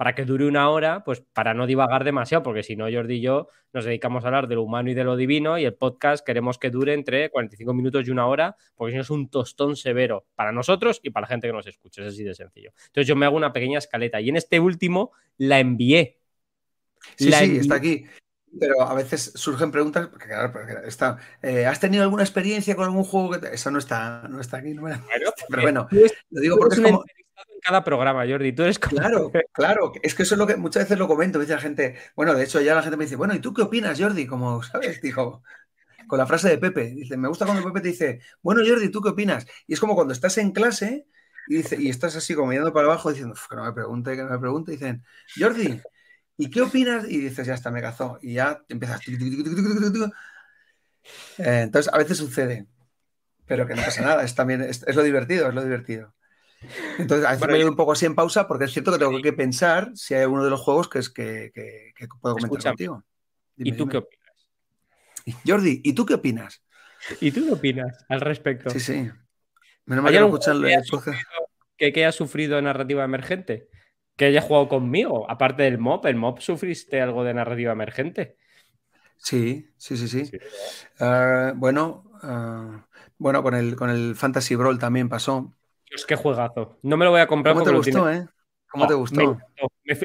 Speaker 1: para que dure una hora, pues para no divagar demasiado, porque si no, Jordi y yo nos dedicamos a hablar de lo humano y de lo divino y el podcast queremos que dure entre 45 minutos y una hora, porque si no es un tostón severo para nosotros y para la gente que nos escucha, es así de sencillo. Entonces yo me hago una pequeña escaleta y en este último la envié.
Speaker 2: Sí, sí, está aquí. Pero a veces surgen preguntas, porque claro, está, eh, ¿has tenido alguna experiencia con algún juego? Que Eso no está, no está aquí. No pero bueno, lo digo porque es como
Speaker 1: en cada programa, Jordi. Tú eres
Speaker 2: Claro, claro. Es que eso es lo que muchas veces lo comento. dice la gente, bueno, de hecho ya la gente me dice, bueno, ¿y tú qué opinas, Jordi? Como, ¿sabes? Dijo, con la frase de Pepe. Dice, me gusta cuando Pepe te dice, bueno, Jordi, ¿tú qué opinas? Y es como cuando estás en clase y, dice, y estás así como mirando para abajo diciendo, que no me pregunte, que no me pregunte. Y dicen, Jordi, ¿y qué opinas? Y dices, ya está, me cazó. Y ya empiezas. entonces, a veces sucede, pero que no pasa nada. Es también, es lo divertido, es lo divertido. Entonces, a me un poco así en pausa porque es cierto que tengo que pensar si hay uno de los juegos que es que, puedo comentar contigo.
Speaker 1: ¿Y tú qué opinas?
Speaker 2: Jordi, ¿y tú qué opinas?
Speaker 1: ¿Y tú qué opinas al respecto?
Speaker 2: Sí, sí. Menos mal que escucharle.
Speaker 1: Que, que haya sufrido narrativa emergente. Que haya jugado conmigo. Aparte del mob, ¿el mob sufriste algo de narrativa emergente?
Speaker 2: Sí, sí, sí, sí. Ah, bueno, Ah, bueno, con el, con el Fantasy Brawl también pasó.
Speaker 1: Dios, qué juegazo. No me lo voy a comprar
Speaker 2: ¿Cómo te gustó, eh? ¿Cómo te gustó?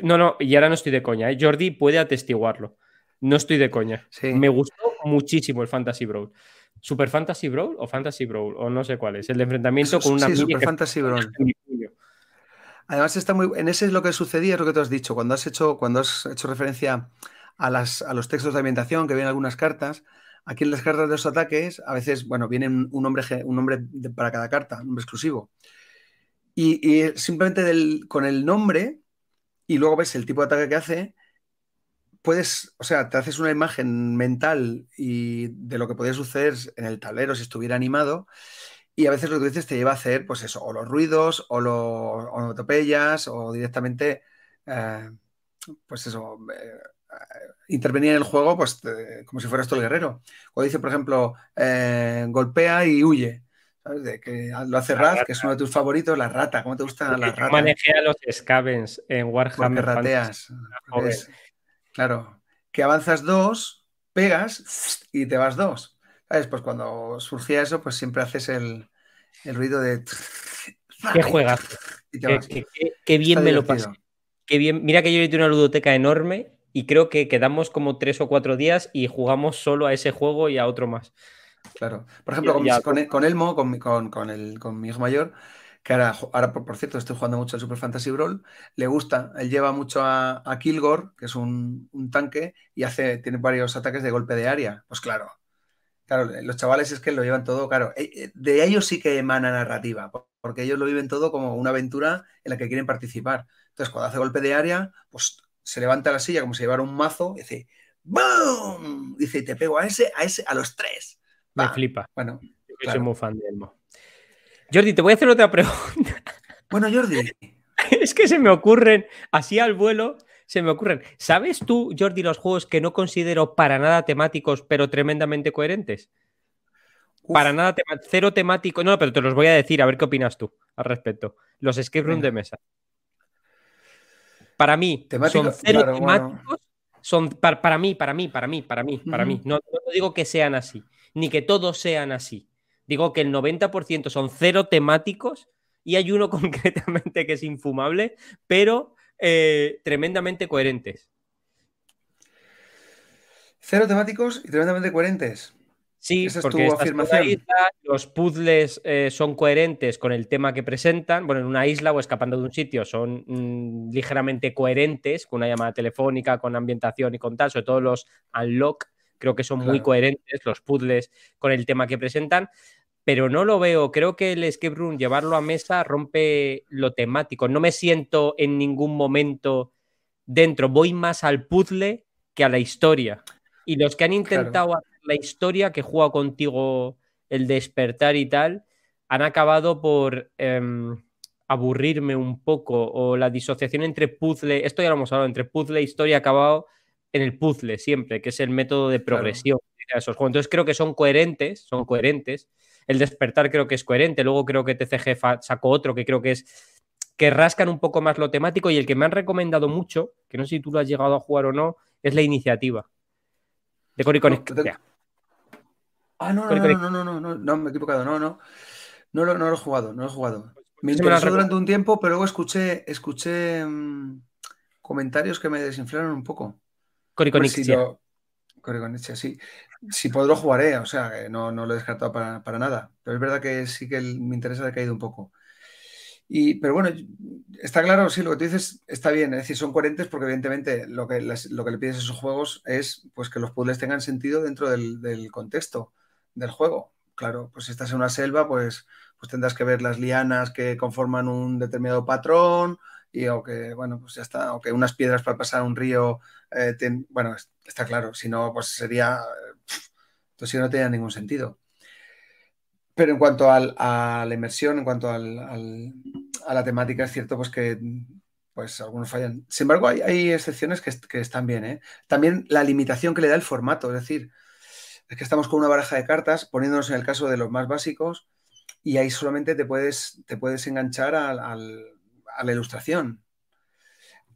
Speaker 1: No, no, y ahora no estoy de coña. ¿eh? Jordi puede atestiguarlo. No estoy de coña. Me gustó muchísimo el Fantasy Brawl. ¿Super Fantasy Brawl o Fantasy Brawl? O no sé cuál es. El de enfrentamiento con una.
Speaker 2: Sí, Super Fantasy Brawl. Además, está muy. En ese es lo que sucedía, es lo que tú has dicho. Cuando has hecho, cuando has hecho referencia a, las, a los textos de ambientación que vienen algunas cartas, aquí en las cartas de los ataques, a veces, bueno, vienen un nombre, un nombre para cada carta, un nombre exclusivo. Y, simplemente con el nombre y luego ves el tipo de ataque que hace, puedes, o sea, te haces una imagen mental y de lo que podría suceder en el tablero si estuviera animado. Y a veces lo que dices te lleva a hacer, pues eso, o los ruidos, o los atropellas o directamente, eh, pues eso, eh, intervenir en el juego, pues como si fueras tú el guerrero. O dice, por ejemplo, eh, golpea y huye. De que lo hace Raz, que es uno de tus favoritos, la rata. ¿Cómo te gustan las ratas?
Speaker 1: Manejé a los Scavens en Warhammer.
Speaker 2: Porque rateas. claro. Que avanzas dos, pegas y te vas dos. ¿Sabes? Pues cuando surgía eso, pues siempre haces el, ruido de.
Speaker 1: Qué juegas. Qué, bien me lo pasé. Qué bien. Mira que yo he una ludoteca enorme y creo que quedamos como tres o cuatro días y jugamos solo a ese juego y a otro más.
Speaker 2: Claro. Por ejemplo, con, Elmo, con, el, con mi hijo mayor, que ahora, ahora por, cierto, estoy jugando mucho al Super Fantasy Brawl, le gusta, él lleva mucho a, a Kilgore, que es un, tanque, y hace, tiene varios ataques de golpe de área. Pues claro, claro, los chavales es que lo llevan todo, claro, eh, eh, de ellos sí que emana narrativa, porque ellos lo viven todo como una aventura en la que quieren participar. Entonces, cuando hace golpe de área, pues se levanta la silla como si llevara un mazo y dice, ¡BOOM! Dice, te pego a ese, a ese, a los tres.
Speaker 1: Me flipa. Bueno, yo soy muy fan de Elmo. Jordi, te voy a hacer otra pregunta.
Speaker 2: Bueno, Jordi.
Speaker 1: es que se me ocurren, así al vuelo, se me ocurren. ¿Sabes tú, Jordi, los juegos que no considero para nada temáticos, pero tremendamente coherentes? Para nada, cero temático. No, pero te los voy a decir, a ver qué opinas tú al respecto. Los escape room de mesa. Para mí, son cero temáticos. Son para, mí, para mí, para mí, para mí, para mí. no digo que sean así ni que todos sean así. Digo que el 90% son cero temáticos y hay uno concretamente que es infumable, pero eh, tremendamente coherentes.
Speaker 2: Cero temáticos y tremendamente coherentes.
Speaker 1: Sí, porque los puzzles eh, son coherentes con el tema que presentan. Bueno, en una isla o escapando de un sitio son mm, ligeramente coherentes con una llamada telefónica, con ambientación y con tal, sobre todo los unlock Creo que son muy coherentes los puzzles con el tema que presentan, pero no lo veo. Creo que el escape room, llevarlo a mesa, rompe lo temático. No me siento en ningún momento dentro. Voy más al puzzle que a la historia. Y los que han intentado hacer la historia, que juega contigo el despertar y tal, han acabado por em, aburrirme un poco. O la disociación entre puzzle, esto ya lo hemos hablado, entre puzzle e historia ha acabado en el puzzle siempre, que es el método de progresión de esos juegos. Entonces creo que son coherentes, son coherentes. El despertar creo que es coherente. Luego creo que TCG sacó otro que creo que es que rascan un poco más lo temático y el que me han recomendado mucho, que no sé si tú lo has llegado a jugar o no, es la iniciativa de Cory
Speaker 2: Ah, no, no, no, no, no, no, no, me he equivocado, no, no. No lo, no lo he jugado, no lo he jugado. Me interesó durante un tiempo, pero luego escuché, escuché mm, comentarios que me desinflaron un poco.
Speaker 1: Coriconixia.
Speaker 2: Pues si sí. Si puedo lo jugaré, o sea, no, no lo he descartado para, nada. Pero es verdad que sí que mi interés ha caído un poco. Y, pero bueno, está claro, sí, lo que tú dices está bien, es decir, son coherentes porque evidentemente lo que, lo que le pides a esos juegos es pues que los puzzles tengan sentido dentro del, contexto del juego. Claro, pues si estás en una selva, pues, pues tendrás que ver las lianas que conforman un determinado patrón, y o que, bueno, pues ya está, o que unas piedras para pasar un río, eh, bueno, está claro, si no, pues sería, entonces no tenía ningún sentido. Pero en cuanto a la inmersión, en cuanto al, a la temática, es cierto pues que pues algunos fallan. Sin embargo, hay, excepciones que, que, están bien. ¿eh? También la limitación que le da el formato, es decir, es que estamos con una baraja de cartas, poniéndonos en el caso de los más básicos, y ahí solamente te puedes, te puedes enganchar al a la ilustración.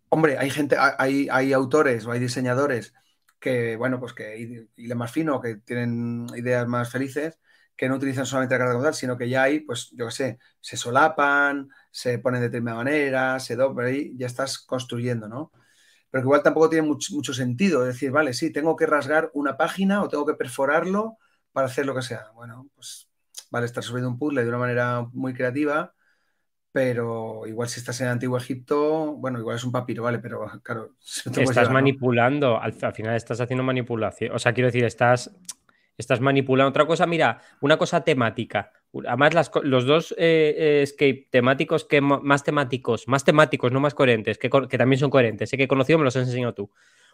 Speaker 2: Hombre, hay gente, hay, hay autores o hay diseñadores que, bueno, pues que y, más fino, que tienen ideas más felices, que no utilizan solamente la carta como tal, sino que ya hay, pues yo qué sé, se solapan, se ponen de determinada manera, se doblan, ahí ya estás construyendo, ¿no? Pero que igual tampoco tiene mucho, sentido decir, vale, sí, tengo que rasgar una página o tengo que perforarlo para hacer lo que sea. Bueno, pues vale, estar subiendo un puzzle de una manera muy creativa, pero igual si estás en Antiguo Egipto, bueno, igual es un papiro, ¿vale? Pero claro,
Speaker 1: estás manipulando, al, final estás haciendo manipulación, o sea, quiero decir, estás, estás manipulando otra cosa, mira, una cosa temática. Además, los dos eh, eh, escape temáticos que más temáticos, más temáticos, no más coherentes, que, que también son coherentes, sé que he conocido, me los has enseñado tú.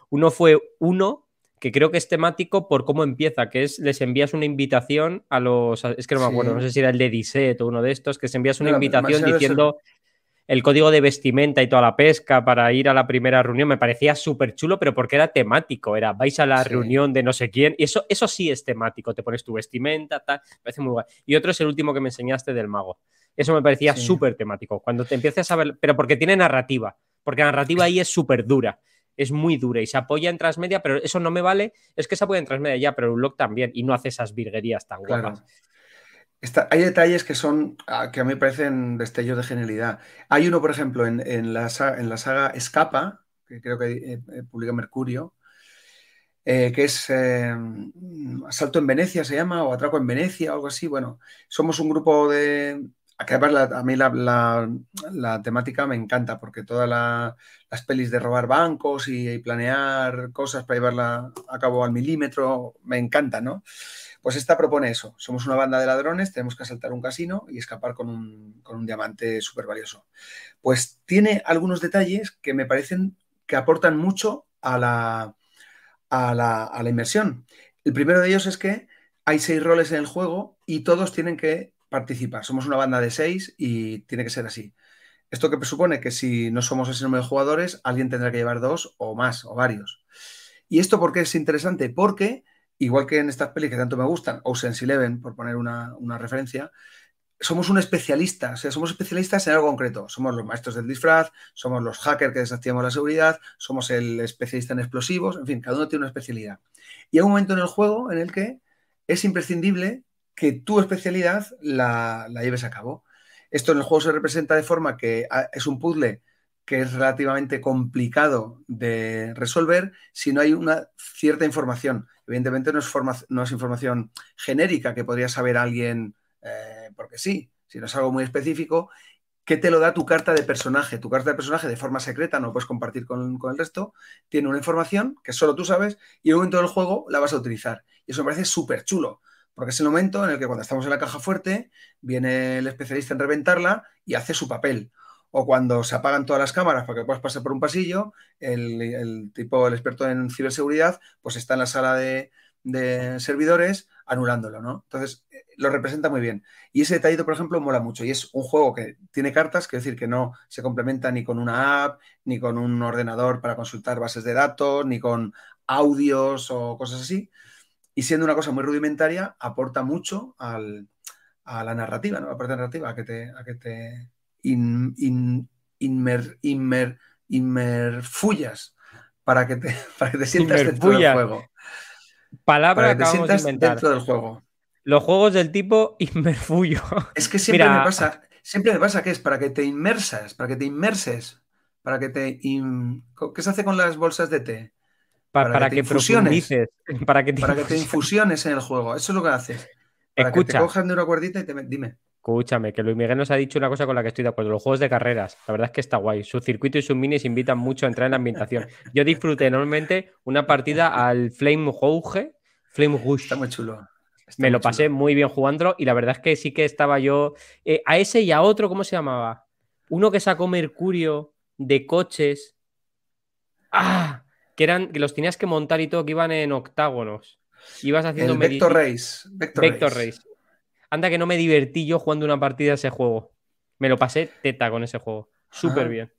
Speaker 1: Uno fue uno que creo que es temático por cómo empieza, que es les envías una invitación a los, es que no me acuerdo, no sé si era el de Disset o uno de estos, que les envías una invitación diciendo el código de vestimenta y toda la pesca para ir a la primera reunión. Me parecía súper chulo, pero porque era temático, era vais a la reunión de no sé quién, y eso, eso sí es temático, te pones tu vestimenta, tal, me parece muy guay. Y otro es el último que me enseñaste del mago. Eso me parecía súper temático, cuando te empiezas a ver, pero porque tiene narrativa, porque la narrativa ahí es súper dura es muy dura y se apoya en transmedia, pero eso no me vale. Es que se apoya en transmedia ya, pero el blog también y no hace esas virguerías tan guapas.
Speaker 2: Hay detalles que son ah, que a mí parecen destellos de genialidad. Hay uno, por ejemplo, en, la, saga Escapa, que creo que eh, eh, publica Mercurio, eh, que es Asalto en Venecia, se llama, o Atraco en Venecia, algo así. Bueno, somos un grupo de, a mí la, temática me encanta porque todas las pelis de robar bancos y, planear cosas para llevarla a cabo al milímetro me encantan, ¿no? Pues esta propone eso. Somos una banda de ladrones, tenemos que asaltar un casino y escapar con un, diamante súper valioso. Pues tiene algunos detalles que me parecen que aportan mucho a la, a la, a la inmersión. El primero de ellos es que hay seis roles en el juego y todos tienen que participar. Somos una banda de seis y tiene que ser así. Esto que presupone que si no somos ese número de jugadores, alguien tendrá que llevar dos o más o varios. ¿Y esto por qué es interesante? Porque, igual que en estas pelis que tanto me gustan, Ocean's Eleven, por poner una, referencia, somos un especialista, o sea, somos especialistas en algo concreto. Somos los maestros del disfraz, somos los hackers que desactivamos la seguridad, somos el especialista en explosivos, en fin, cada uno tiene una especialidad. Y hay un momento en el juego en el que es imprescindible que tu especialidad la, lleves a cabo. Esto en el juego se representa de forma que ah, es un puzzle que es relativamente complicado de resolver si no hay una cierta información. Evidentemente no es, información genérica que podría saber alguien eh, porque sí, si no es algo muy específico, que te lo da tu carta de personaje. Tu carta de personaje de forma secreta, no puedes compartir con, con el resto, tiene una información que solo tú sabes y en un momento del juego la vas a utilizar. Y eso me parece súper chulo, porque es el momento en el que cuando estamos en la caja fuerte, viene el especialista en reventarla y hace su papel. O cuando se apagan todas las cámaras para que puedas pasar por un pasillo, el, tipo, el experto en ciberseguridad, pues está en la sala de, servidores anulándolo, ¿no? Entonces, eh, lo representa muy bien. Y ese detallito, por ejemplo, mola mucho. Y es un juego que tiene cartas, que decir que no se complementa ni con una app, ni con un ordenador para consultar bases de datos, ni con audios o cosas así, y siendo una cosa muy rudimentaria, aporta mucho a la narrativa, ¿no? La parte narrativa, a que te, a que te inmer, inmerfullas para que te, para que te sientas dentro del juego.
Speaker 1: Palabra que, te sientas
Speaker 2: dentro del juego.
Speaker 1: Los juegos del tipo inmerfullo.
Speaker 2: Es que siempre me pasa, siempre me pasa que es para que te inmersas, para que te inmerses, para que te... ¿Qué se hace con las bolsas de té?
Speaker 1: para, que, te
Speaker 2: Para que te, para que te infusiones en el juego. Eso es lo que haces. Para que te cojan de una cuerdita y te... Dime.
Speaker 1: Escúchame, que Luis Miguel nos ha dicho una cosa con la que estoy de acuerdo. Los juegos de carreras, la verdad es que está guay. Su circuito y sus minis invitan mucho a entrar en la ambientación. Yo disfruté enormemente una partida al Flame Rouge. Flame Rouge.
Speaker 2: Está muy chulo.
Speaker 1: Me lo pasé muy bien jugando y la verdad es que sí que estaba yo. Eh, a ese y a otro, ¿cómo se llamaba? Uno que sacó Mercurio de coches. ¡Ah! que eran que los tenías que montar y todo, que iban en octágonos. Ibas haciendo
Speaker 2: el Vector Race.
Speaker 1: Vector, Race. Anda que no me divertí yo jugando una partida de ese juego. Me lo pasé teta con ese juego. Súper ah. bien.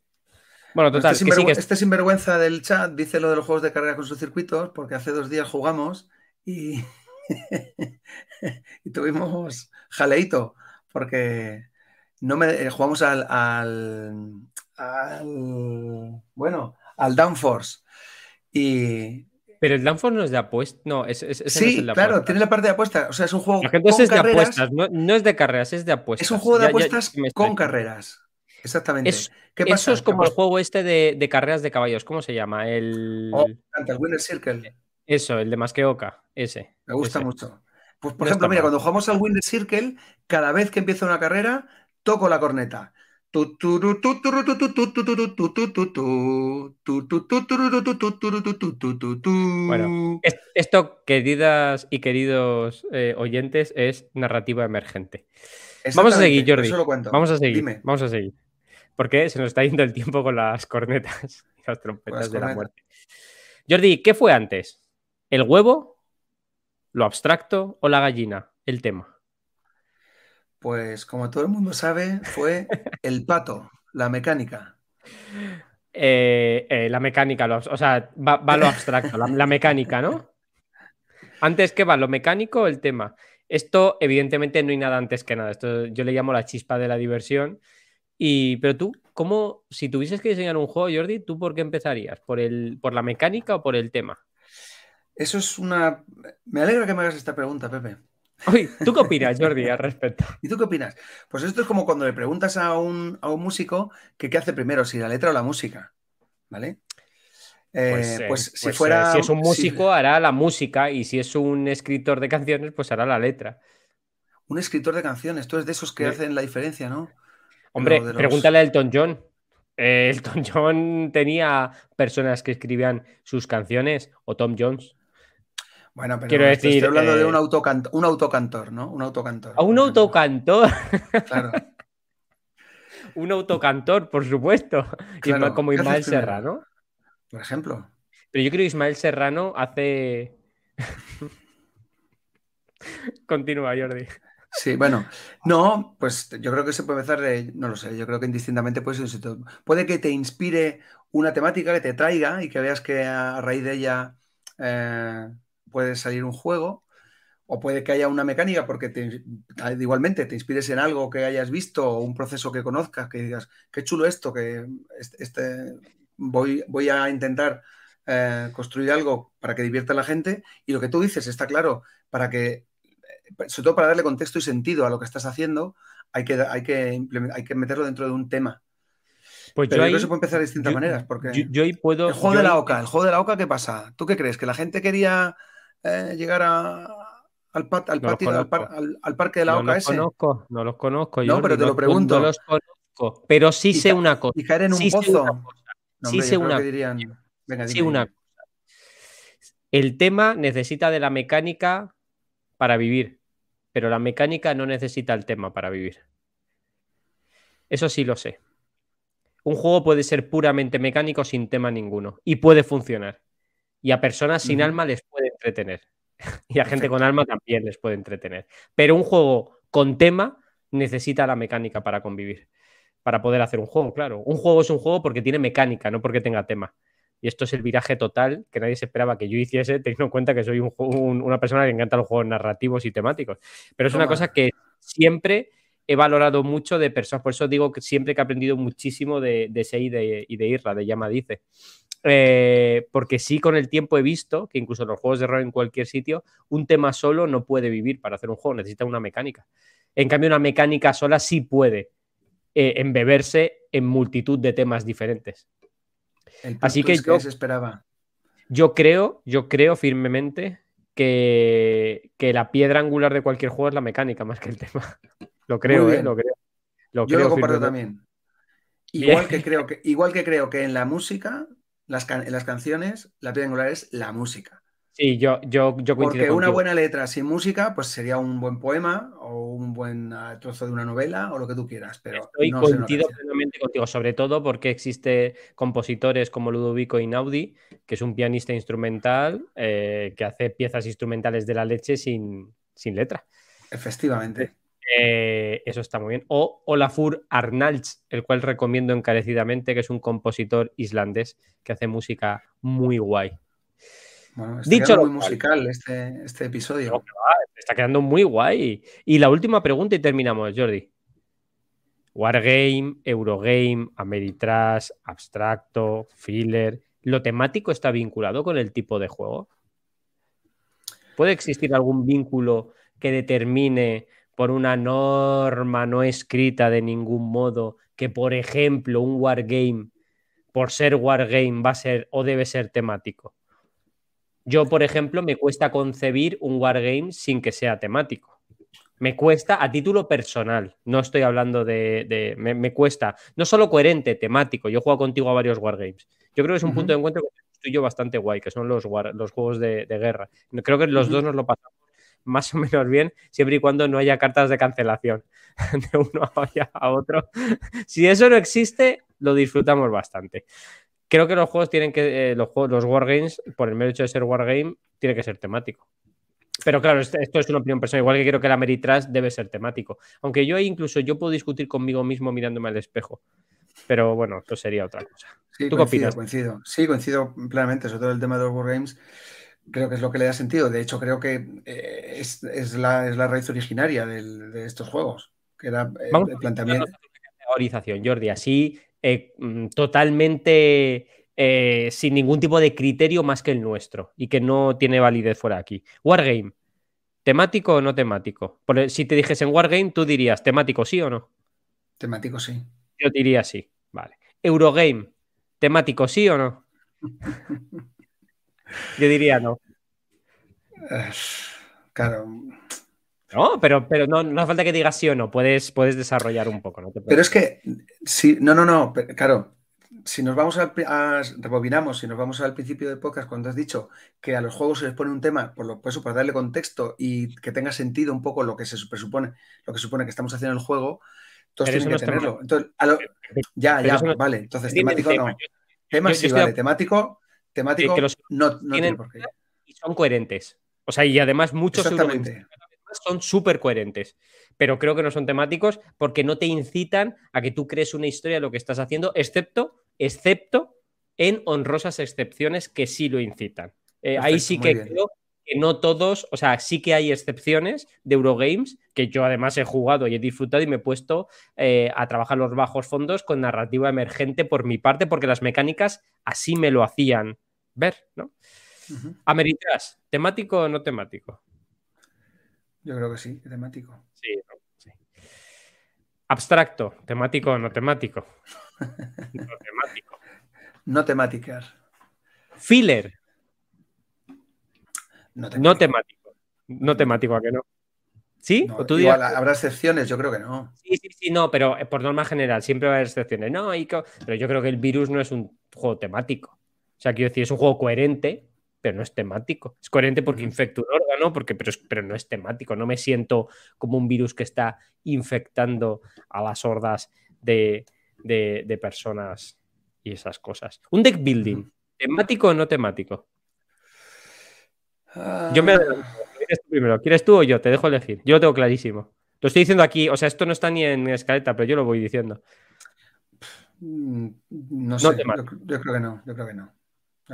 Speaker 2: Bueno, total. Este, este, sinvergüenza del chat dice lo de los juegos de carrera con sus circuitos, porque hace dos días jugamos y, y tuvimos jaleito, porque no me eh, jugamos al, al, al bueno al Downforce y,
Speaker 1: Pero el Danforth no es de apuestas. No, es,
Speaker 2: sí, claro, tiene la parte de apuestas. O sea, es un juego.
Speaker 1: Entonces es de apuestas, no, es de carreras, es de apuestas.
Speaker 2: Es un juego de apuestas con carreras. Exactamente.
Speaker 1: Eso es como el juego este de, carreras de caballos. ¿Cómo se llama? El.
Speaker 2: Oh, el Winner Circle.
Speaker 1: Eso, el de Masqueoka. Ese.
Speaker 2: Me gusta mucho. Pues, por ejemplo, mira, cuando jugamos al Winner Circle, cada vez que empieza una carrera, toco la corneta.
Speaker 1: Bueno, esto, queridas y queridos oyentes, es narrativa emergente. Vamos a seguir, Jordi. Vamos a seguir. Vamos a seguir. Porque se nos está yendo el tiempo con las cornetas y las trompetas de la muerte. Jordi, ¿qué fue antes? ¿El huevo? ¿Lo abstracto o la gallina? El tema.
Speaker 2: Pues como todo el mundo sabe, fue el pato, la mecánica.
Speaker 1: Eh, eh, la mecánica, o sea, va, lo abstracto, la, mecánica, ¿no? Antes que va lo mecánico, el tema. Esto, evidentemente, no hay nada antes que nada. Esto yo le llamo la chispa de la diversión. Y, pero tú, ¿cómo, si tuvieses que diseñar un juego, Jordi, ¿tú por qué empezarías? ¿Por, el, ¿Por la mecánica o por el tema?
Speaker 2: Eso es una. Me alegra que me hagas esta pregunta, Pepe.
Speaker 1: ¿Tú qué opinas, Jordi, al respecto?
Speaker 2: ¿Y tú qué opinas? Pues esto es como cuando le preguntas a un, músico que qué hace primero, si la letra o la música. ¿Vale?
Speaker 1: pues, eh, pues si pues, fuera. si es un músico, hará la música, y si es un escritor de canciones, pues hará la letra.
Speaker 2: Un escritor de canciones, tú eres de esos que hacen la diferencia, ¿no?
Speaker 1: Hombre, pregúntale a Elton John. Eh, Elton John tenía personas que escribían sus canciones, o Tom Jones.
Speaker 2: Bueno, pero Quiero decir, estoy hablando de un, eh, autocantor, un autocantor, ¿no? Un autocantor.
Speaker 1: ¿A un autocantor? Claro. un autocantor, por supuesto. como Ismael Serrano.
Speaker 2: Por ejemplo.
Speaker 1: Pero yo creo que Ismael Serrano hace. Continúa, Jordi.
Speaker 2: Sí, bueno, no, pues yo creo que se puede empezar de, no lo sé, yo creo que indistintamente puede ser, puede que te inspire una temática que te traiga y que veas que a raíz de ella eh, puede salir un juego, o puede que haya una mecánica porque te, igualmente te inspires en algo que hayas visto o un proceso que conozcas, que digas, qué chulo esto, que este, voy, voy a intentar eh, construir algo para que divierta a la gente. Y lo que tú dices está claro, para que, sobre todo para darle contexto y sentido a lo que estás haciendo, hay que, hay que, hay que meterlo dentro de un tema. Pues Pero yo ahí, se puede empezar de distintas maneras. Porque
Speaker 1: yo, puedo.
Speaker 2: El juego de la OCA, el juego de la OCA, ¿qué pasa? ¿Tú qué crees? ¿Que la gente quería eh, llegar a, al, al, parque de la
Speaker 1: OCA
Speaker 2: ese?
Speaker 1: No los conozco, no los conozco.
Speaker 2: No, pero te lo pregunto.
Speaker 1: No los conozco, pero sí sé una cosa.
Speaker 2: Y caer en un pozo.
Speaker 1: sí sé una, sí una cosa. El tema necesita de la mecánica para vivir, pero la mecánica no necesita el tema para vivir. Eso sí lo sé. Un juego puede ser puramente mecánico sin tema ninguno y puede funcionar y a personas sin alma les entretener. y a gente con alma también les puede entretener. Pero un juego con tema necesita la mecánica para convivir, para poder hacer un juego, claro. Un juego es un juego porque tiene mecánica, no porque tenga tema. Y esto es el viraje total que nadie se esperaba que yo hiciese, teniendo en cuenta que soy una persona que encanta los juegos narrativos y temáticos. Pero es una cosa que siempre he valorado mucho de personas, por eso digo que siempre que he aprendido muchísimo de, de Sei y de, y de Irra, de Yama Dice. Eh, porque sí con el tiempo he visto que incluso en los juegos de rol en cualquier sitio, un tema solo no puede vivir para hacer un juego, necesita una mecánica. En cambio, una mecánica sola sí puede eh, embeberse en multitud de temas diferentes.
Speaker 2: Así que yo, se esperaba.
Speaker 1: yo creo, yo creo firmemente que, que, la piedra angular de cualquier juego es la mecánica más que el tema. Lo creo, ¿eh? lo creo.
Speaker 2: Lo yo lo comparto también. Igual que, creo que, igual que creo que en la música las, en las canciones, la piedra angular es la música.
Speaker 1: Sí, yo, yo, yo
Speaker 2: Porque una buena letra sin música, pues sería un buen poema o un buen ah, trozo de una novela o lo que tú quieras. Pero
Speaker 1: Estoy coincido plenamente contigo, sobre todo porque existe compositores como Ludovico Inaudi, que es un pianista instrumental eh, que hace piezas instrumentales de la leche sin, sin letra.
Speaker 2: Efectivamente.
Speaker 1: Eh, eso está muy bien. O Olafur Arnalds, el cual recomiendo encarecidamente, que es un compositor islandés que hace música muy guay.
Speaker 2: Bueno, está Dicho muy musical este, este episodio.
Speaker 1: está quedando muy guay. Y la última pregunta y terminamos, Jordi. Wargame, Eurogame, Ameritrash, Abstracto, Filler. ¿lo temático está vinculado con el tipo de juego? ¿Puede existir algún vínculo que determine por una norma no escrita de ningún modo que, por ejemplo, un wargame, por ser wargame, va a ser o debe ser temático? Yo, por ejemplo, me cuesta concebir un wargame sin que sea temático. Me cuesta a título personal, no estoy hablando de... me, cuesta, no solo coherente, temático. Yo juego contigo a varios wargames. Yo creo que es un punto de encuentro que yo bastante guay, que son los, los juegos de, guerra. Creo que los dos nos lo pasamos más o menos bien, siempre y cuando no haya cartas de cancelación de uno a otro. Si eso no existe, lo disfrutamos bastante. Creo que los juegos tienen que, eh, los, juegos, los wargames, por el mero hecho de ser wargame, tiene que ser temático. Pero claro, esto, es una opinión personal, igual que creo que la Meritrash debe ser temático. Aunque yo incluso yo puedo discutir conmigo mismo mirándome al espejo. Pero bueno, esto sería otra cosa.
Speaker 2: Sí, ¿Tú coincido, coincido. Sí, coincido plenamente, sobre todo el tema de los wargames creo que es lo que le da sentido. De hecho, creo que eh, es, la, raíz originaria de estos juegos, que era eh, el planteamiento.
Speaker 1: Categorización, Jordi, así eh, mm, totalmente sin ningún tipo de criterio más que el nuestro y que no tiene validez fuera aquí. Wargame, ¿temático o no temático? si te dijesen Wargame, tú dirías temático sí o no.
Speaker 2: Temático sí.
Speaker 1: Yo diría sí, vale. Eurogame, ¿temático sí o no? Yo diría no.
Speaker 2: Claro.
Speaker 1: No, pero, pero no, no hace falta que digas sí o no, puedes, puedes desarrollar un poco. ¿no?
Speaker 2: pero es que, si, no, no, no, claro, si nos vamos a, rebobinamos, si nos vamos al principio de podcast, cuando has dicho que a los juegos se les pone un tema, por lo pues, para darle contexto y que tenga sentido un poco lo que se presupone, lo que supone que estamos haciendo en el juego, todos tienen que tenerlo. Entonces, ya, ya, vale. Entonces, temático no. Tema sí, vale. Temático, temático que los no, tienen por qué.
Speaker 1: Y son coherentes. O sea, y además muchos son súper coherentes. Pero creo que no son temáticos porque no te incitan a que tú crees una historia de lo que estás haciendo, excepto, excepto en honrosas excepciones que sí lo incitan. Eh, ahí sí que creo que no todos, o sea, sí que hay excepciones de Eurogames que yo además he jugado y he disfrutado y me he puesto eh, a trabajar los bajos fondos con narrativa emergente por mi parte, porque las mecánicas así me lo hacían ver, ¿no? Ameritras, ¿temático o no temático?
Speaker 2: Yo creo que sí, temático.
Speaker 1: Sí, sí. Abstracto, temático o no temático.
Speaker 2: no temático. No temáticas.
Speaker 1: Filler. No temático. No temático. ¿a que no? ¿Sí?
Speaker 2: tú igual, habrá excepciones, yo creo que no.
Speaker 1: Sí, sí, sí, no, pero eh, por norma general siempre va a haber excepciones. No, pero yo creo que el virus no es un juego temático. O sea, quiero decir, es un juego coherente, pero no es temático. Es coherente porque infecta un órgano, porque, pero, pero no es temático. No me siento como un virus que está infectando a las hordas de, personas y esas cosas. Un deck building, ¿temático o no temático? Yo me ¿Quieres tú primero? ¿Quieres tú o yo? Te dejo elegir. Yo lo tengo clarísimo. Lo estoy diciendo aquí, o sea, esto no está ni en escaleta, pero yo lo voy diciendo.
Speaker 2: Mm, no sé, yo, creo que no, yo creo que no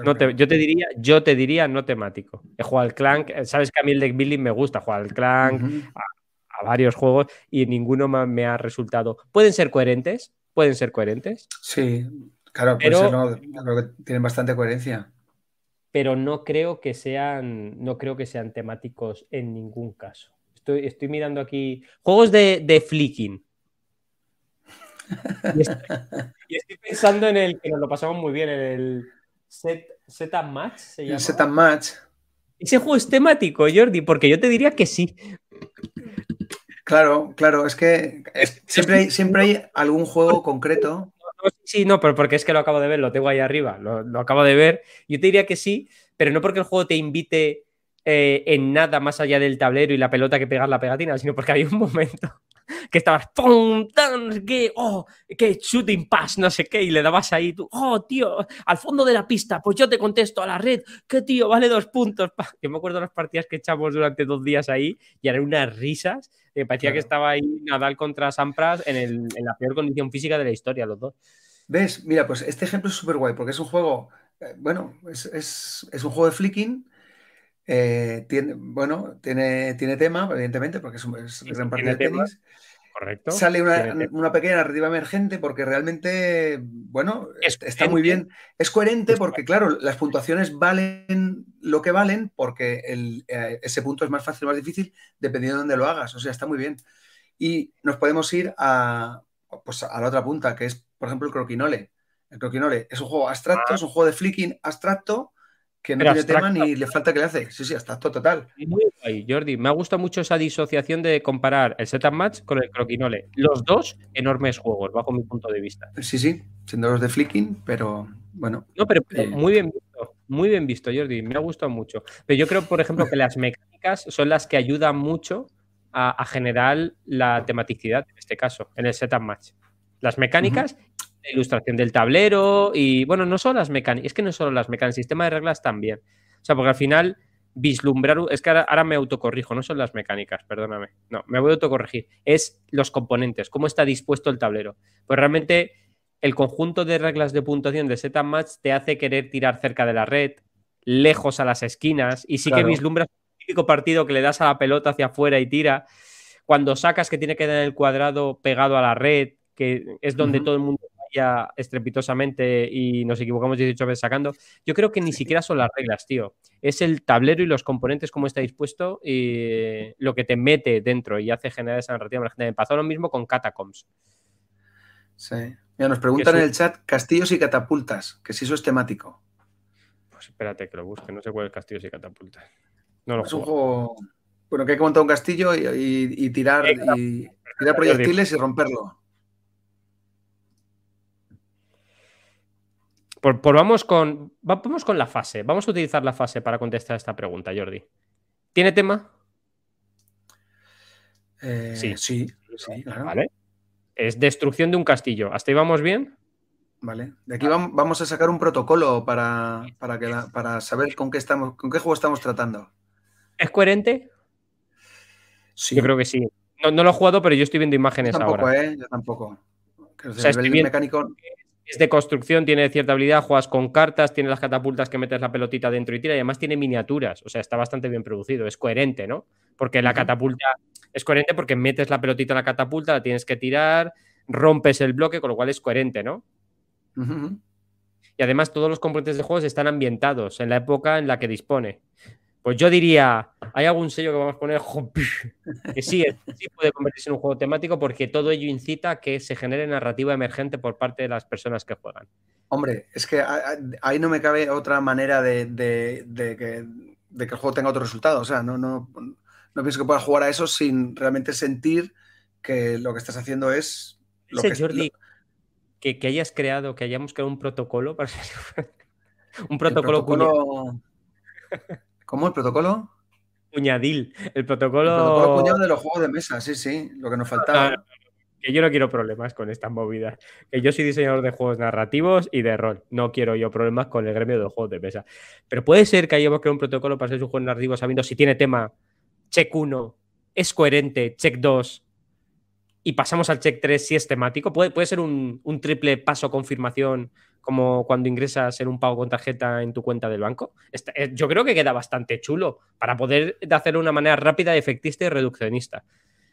Speaker 1: yo te diría, yo te diría no temático. He jugado al Clank, sabes que a mí el deck building me gusta, jugar al Clank, a, varios juegos y ninguno me ha resultado. ¿Pueden ser coherentes? ¿Pueden ser coherentes?
Speaker 2: Sí, claro, pero, no, creo que tienen bastante coherencia.
Speaker 1: Pero no creo que sean, no creo que sean temáticos en ningún caso. Estoy, estoy mirando aquí. Juegos de, de flicking. y estoy pensando en el que nos lo pasamos muy bien en el Z Match se llama.
Speaker 2: Z Match.
Speaker 1: Ese juego es temático, Jordi, porque yo te diría que sí.
Speaker 2: Claro, claro, es que siempre, hay, siempre hay algún juego concreto.
Speaker 1: Sí, no, pero porque es que lo acabo de ver, lo tengo ahí arriba, lo, acabo de ver. Yo te diría que sí, pero no porque el juego te invite eh, en nada más allá del tablero y la pelota que pegas la pegatina, sino porque hay un momento que estabas ¡pum! Tan, que, ¡Oh! ¡Qué shooting pass! No sé qué, y le dabas ahí tú, ¡Oh, tío! Al fondo de la pista, pues yo te contesto a la red, ¡qué tío! Vale dos puntos. Yo me acuerdo de las partidas que echamos durante dos días ahí y eran unas risas. Me parecía que estaba ahí Nadal contra Sampras en, en la peor condición física de la historia, los dos.
Speaker 2: ¿Ves? Mira, pues este ejemplo es súper guay porque es un juego, eh, bueno, es, es, es, un juego de flicking. Eh, tiene, bueno, tiene, tiene tema, evidentemente, porque es, un, gran partido de tenis.
Speaker 1: Correcto.
Speaker 2: Sale una, pequeña narrativa emergente porque realmente, bueno, está muy bien. Es coherente porque, claro, las puntuaciones valen lo que valen porque eh, ese punto es más fácil o más difícil dependiendo de dónde lo hagas. O sea, está muy bien. Y nos podemos ir a, pues, a la otra punta, que es, por ejemplo, el croquinole. El croquinole es un juego abstracto, ah. es un juego de flicking abstracto que no tiene tema ni le falta que le hace. Sí, sí, abstracto total.
Speaker 1: Muy guay, Jordi. Me ha gustado mucho esa disociación de comparar el setup match con el croquinole. Los dos enormes juegos, bajo mi punto de vista.
Speaker 2: Sí, sí, siendo los de flicking, pero bueno.
Speaker 1: No, pero eh, muy bien visto, muy bien visto, Jordi. Me ha gustado mucho. Pero yo creo, por ejemplo, que las mecánicas son las que ayudan mucho a, generar la tematicidad, en este caso, en el setup match. Las mecánicas la ilustración del tablero y, bueno, no solo las mecánicas, es que no solo las mecánicas, el sistema de reglas también. O sea, porque al final vislumbrar, es que ahora, me autocorrijo, no son las mecánicas, perdóname, no, me voy a autocorregir, es los componentes, cómo está dispuesto el tablero. Pues realmente el conjunto de reglas de puntuación de setup match te hace querer tirar cerca de la red, lejos a las esquinas, y sí que vislumbras el típico partido que le das a la pelota hacia afuera y tira. Cuando sacas que tiene que dar el cuadrado pegado a la red, que es donde todo el mundo estrepitosamente y nos equivocamos 18 veces sacando. Yo creo que ni siquiera son las reglas, tío. Es el tablero y los componentes, cómo está dispuesto y lo que te mete dentro y hace generar esa narrativa. Me pasó lo mismo con Catacombs.
Speaker 2: Sí. Mira, nos preguntan en el chat castillos y catapultas, que si eso es temático.
Speaker 1: Pues espérate que lo busque, no sé cuál es castillos y catapultas. No lo
Speaker 2: es un juego. Bueno, que hay que montar un castillo y, tirar, y tirar proyectiles y romperlo.
Speaker 1: Por, vamos, con, vamos con la fase. Vamos a utilizar la fase para contestar esta pregunta, Jordi. ¿Tiene tema?
Speaker 2: Eh, sí. sí, claro.
Speaker 1: Vale. Es destrucción de un castillo. ¿Hasta ahí vamos bien?
Speaker 2: Vale. De aquí vamos a sacar un protocolo para, para, que para saber con qué, estamos, con qué juego estamos tratando.
Speaker 1: ¿Es coherente?
Speaker 2: Sí.
Speaker 1: Yo creo que sí. No, lo he jugado, pero yo estoy viendo imágenes
Speaker 2: yo tampoco,
Speaker 1: ahora.
Speaker 2: ¿eh? Yo tampoco. O sea, mecánico
Speaker 1: es de construcción, tiene cierta habilidad, juegas con cartas, tiene las catapultas que metes la pelotita dentro y tira, y además tiene miniaturas, o sea, está bastante bien producido, es coherente, ¿no? Porque la catapulta es coherente porque metes la pelotita en la catapulta, la tienes que tirar, rompes el bloque, con lo cual es coherente, ¿no? Y además todos los componentes de juegos están ambientados en la época en la que dispone. Pues yo diría, ¿hay algún sello que vamos a poner? Que sí, sí puede convertirse en un juego temático porque todo ello incita a que se genere narrativa emergente por parte de las personas que juegan.
Speaker 2: Hombre, es que ahí no me cabe otra manera de, que, el juego tenga otro resultado. O sea, no, no, no pienso que puedas jugar a eso sin realmente sentir que lo que estás haciendo es lo que,
Speaker 1: Jordi, que, que, hayas creado, que hayamos creado un protocolo para un protocolo,
Speaker 2: protocolo... ¿Cómo el protocolo?
Speaker 1: Puñadil. El protocolo.
Speaker 2: El protocolo puñado de los juegos de mesa, sí, sí. Lo que nos faltaba. Ah,
Speaker 1: que yo no quiero problemas con estas movidas. Que yo soy diseñador de juegos narrativos y de rol. No quiero yo problemas con el gremio de los juegos de mesa. Pero puede ser que hayamos creado un protocolo para hacer un juego narrativo sabiendo si tiene tema, check 1, es coherente, check 2, y pasamos al check 3 si es temático. Puede, puede ser un, un triple paso confirmación como cuando ingresas en un pago con tarjeta en tu cuenta del banco. Eh, yo creo que queda bastante chulo para poder hacerlo de una manera rápida, efectista y reduccionista.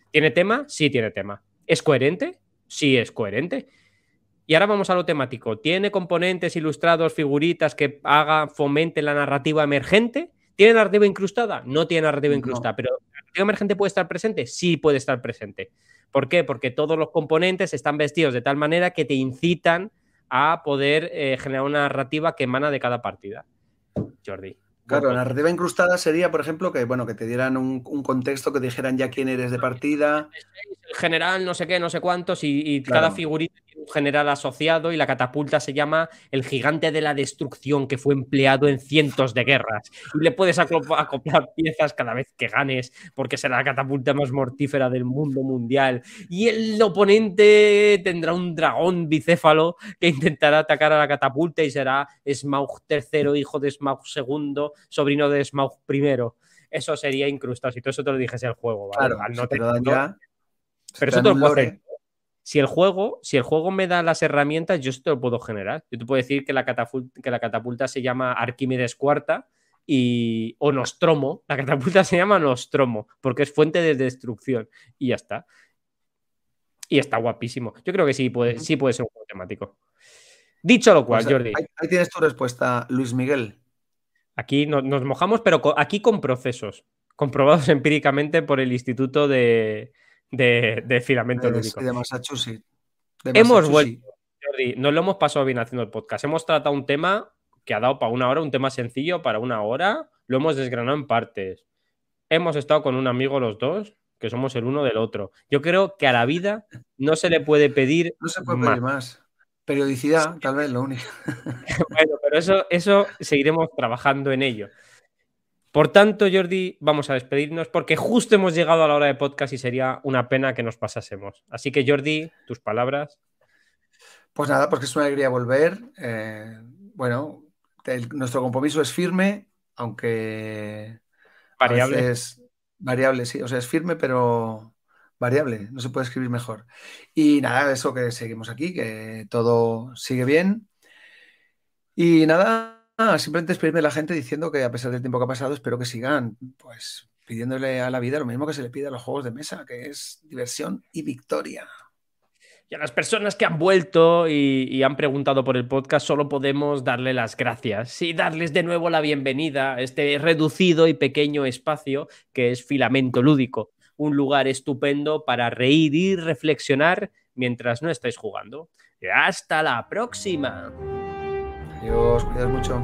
Speaker 1: ¿Tiene tema? Sí tiene tema. ¿Es coherente? Sí es coherente. Y ahora vamos a lo temático. ¿Tiene componentes ilustrados, figuritas que haga, fomente la narrativa emergente? ¿Tiene narrativa incrustada? No tiene narrativa incrustada, pero ¿la narrativa emergente puede estar presente? Sí puede estar presente. ¿Por qué? Porque todos los componentes están vestidos de tal manera que te incitan a poder eh, generar una narrativa que emana de cada partida. Jordi.
Speaker 2: Claro, la narrativa incrustada sería, por ejemplo, que bueno, que te dieran un, contexto, que dijeran ya quién eres de partida.
Speaker 1: El general, no sé qué, no sé cuántos, y, cada figurita un general asociado, y la catapulta se llama el gigante de la destrucción que fue empleado en cientos de guerras. Y le puedes acoplar piezas cada vez que ganes, porque será la catapulta más mortífera del mundo mundial. Y el oponente tendrá un dragón bicéfalo que intentará atacar a la catapulta y será Smaug III, hijo de Smaug II sobrino de Smaug primero. Eso sería incrustado. Si todo eso te lo dijese el juego,
Speaker 2: Claro, no te, pero
Speaker 1: eso te lo puedo hacer. Si el, juego, si el juego me da las herramientas, yo esto lo puedo generar. Yo te puedo decir que la, catapulta, que la catapulta se llama Arquímedes Cuarta y, o Nostromo. La catapulta se llama Nostromo porque es fuente de destrucción y ya está. Y está guapísimo. Yo creo que sí puede, sí puede ser un juego temático. Dicho lo cual, Jordi,
Speaker 2: ahí, ahí tienes tu respuesta, Luis Miguel.
Speaker 1: aquí no- nos mojamos, pero co- aquí con procesos comprobados empíricamente por el Instituto de, de- de Filamento
Speaker 2: De,
Speaker 1: Lúdico.
Speaker 2: de Massachusetts. De
Speaker 1: Hemos vuelto. Jordi, nos lo hemos pasado bien haciendo el podcast. Hemos tratado un tema que ha dado para una hora, un tema sencillo para una hora. Lo hemos desgranado en partes. Hemos estado con un amigo los dos, que somos el uno del otro. Yo creo que a la vida no se le puede pedir
Speaker 2: No se puede
Speaker 1: más.
Speaker 2: pedir más. Periodicidad, tal vez, lo único.
Speaker 1: Bueno, pero eso, eso seguiremos trabajando en ello. Por tanto, Jordi, vamos a despedirnos porque justo hemos llegado a la hora de podcast y sería una pena que nos pasásemos. Así que, Jordi, tus palabras.
Speaker 2: Pues nada, pues que es una alegría volver. Eh, bueno, el- nuestro compromiso es firme, aunque a
Speaker 1: Variable.
Speaker 2: veces variable, sí. O sea, es firme, pero variable. No se puede escribir mejor. Y nada, eso que seguimos aquí, que todo sigue bien. Y nada, simplemente despedirme de la gente diciendo que a pesar del tiempo que ha pasado, espero que sigan, pues, pidiéndole a la vida lo mismo que se le pide a los juegos de mesa, que es diversión y victoria.
Speaker 1: Y a las personas que han vuelto y, y han preguntado por el podcast, solo podemos darle las gracias y darles de nuevo la bienvenida a este reducido y pequeño espacio que es Filamento Lúdico. Un lugar estupendo para reír y reflexionar mientras no estáis jugando. ¡Hasta la próxima!
Speaker 2: Adiós, cuidaos mucho.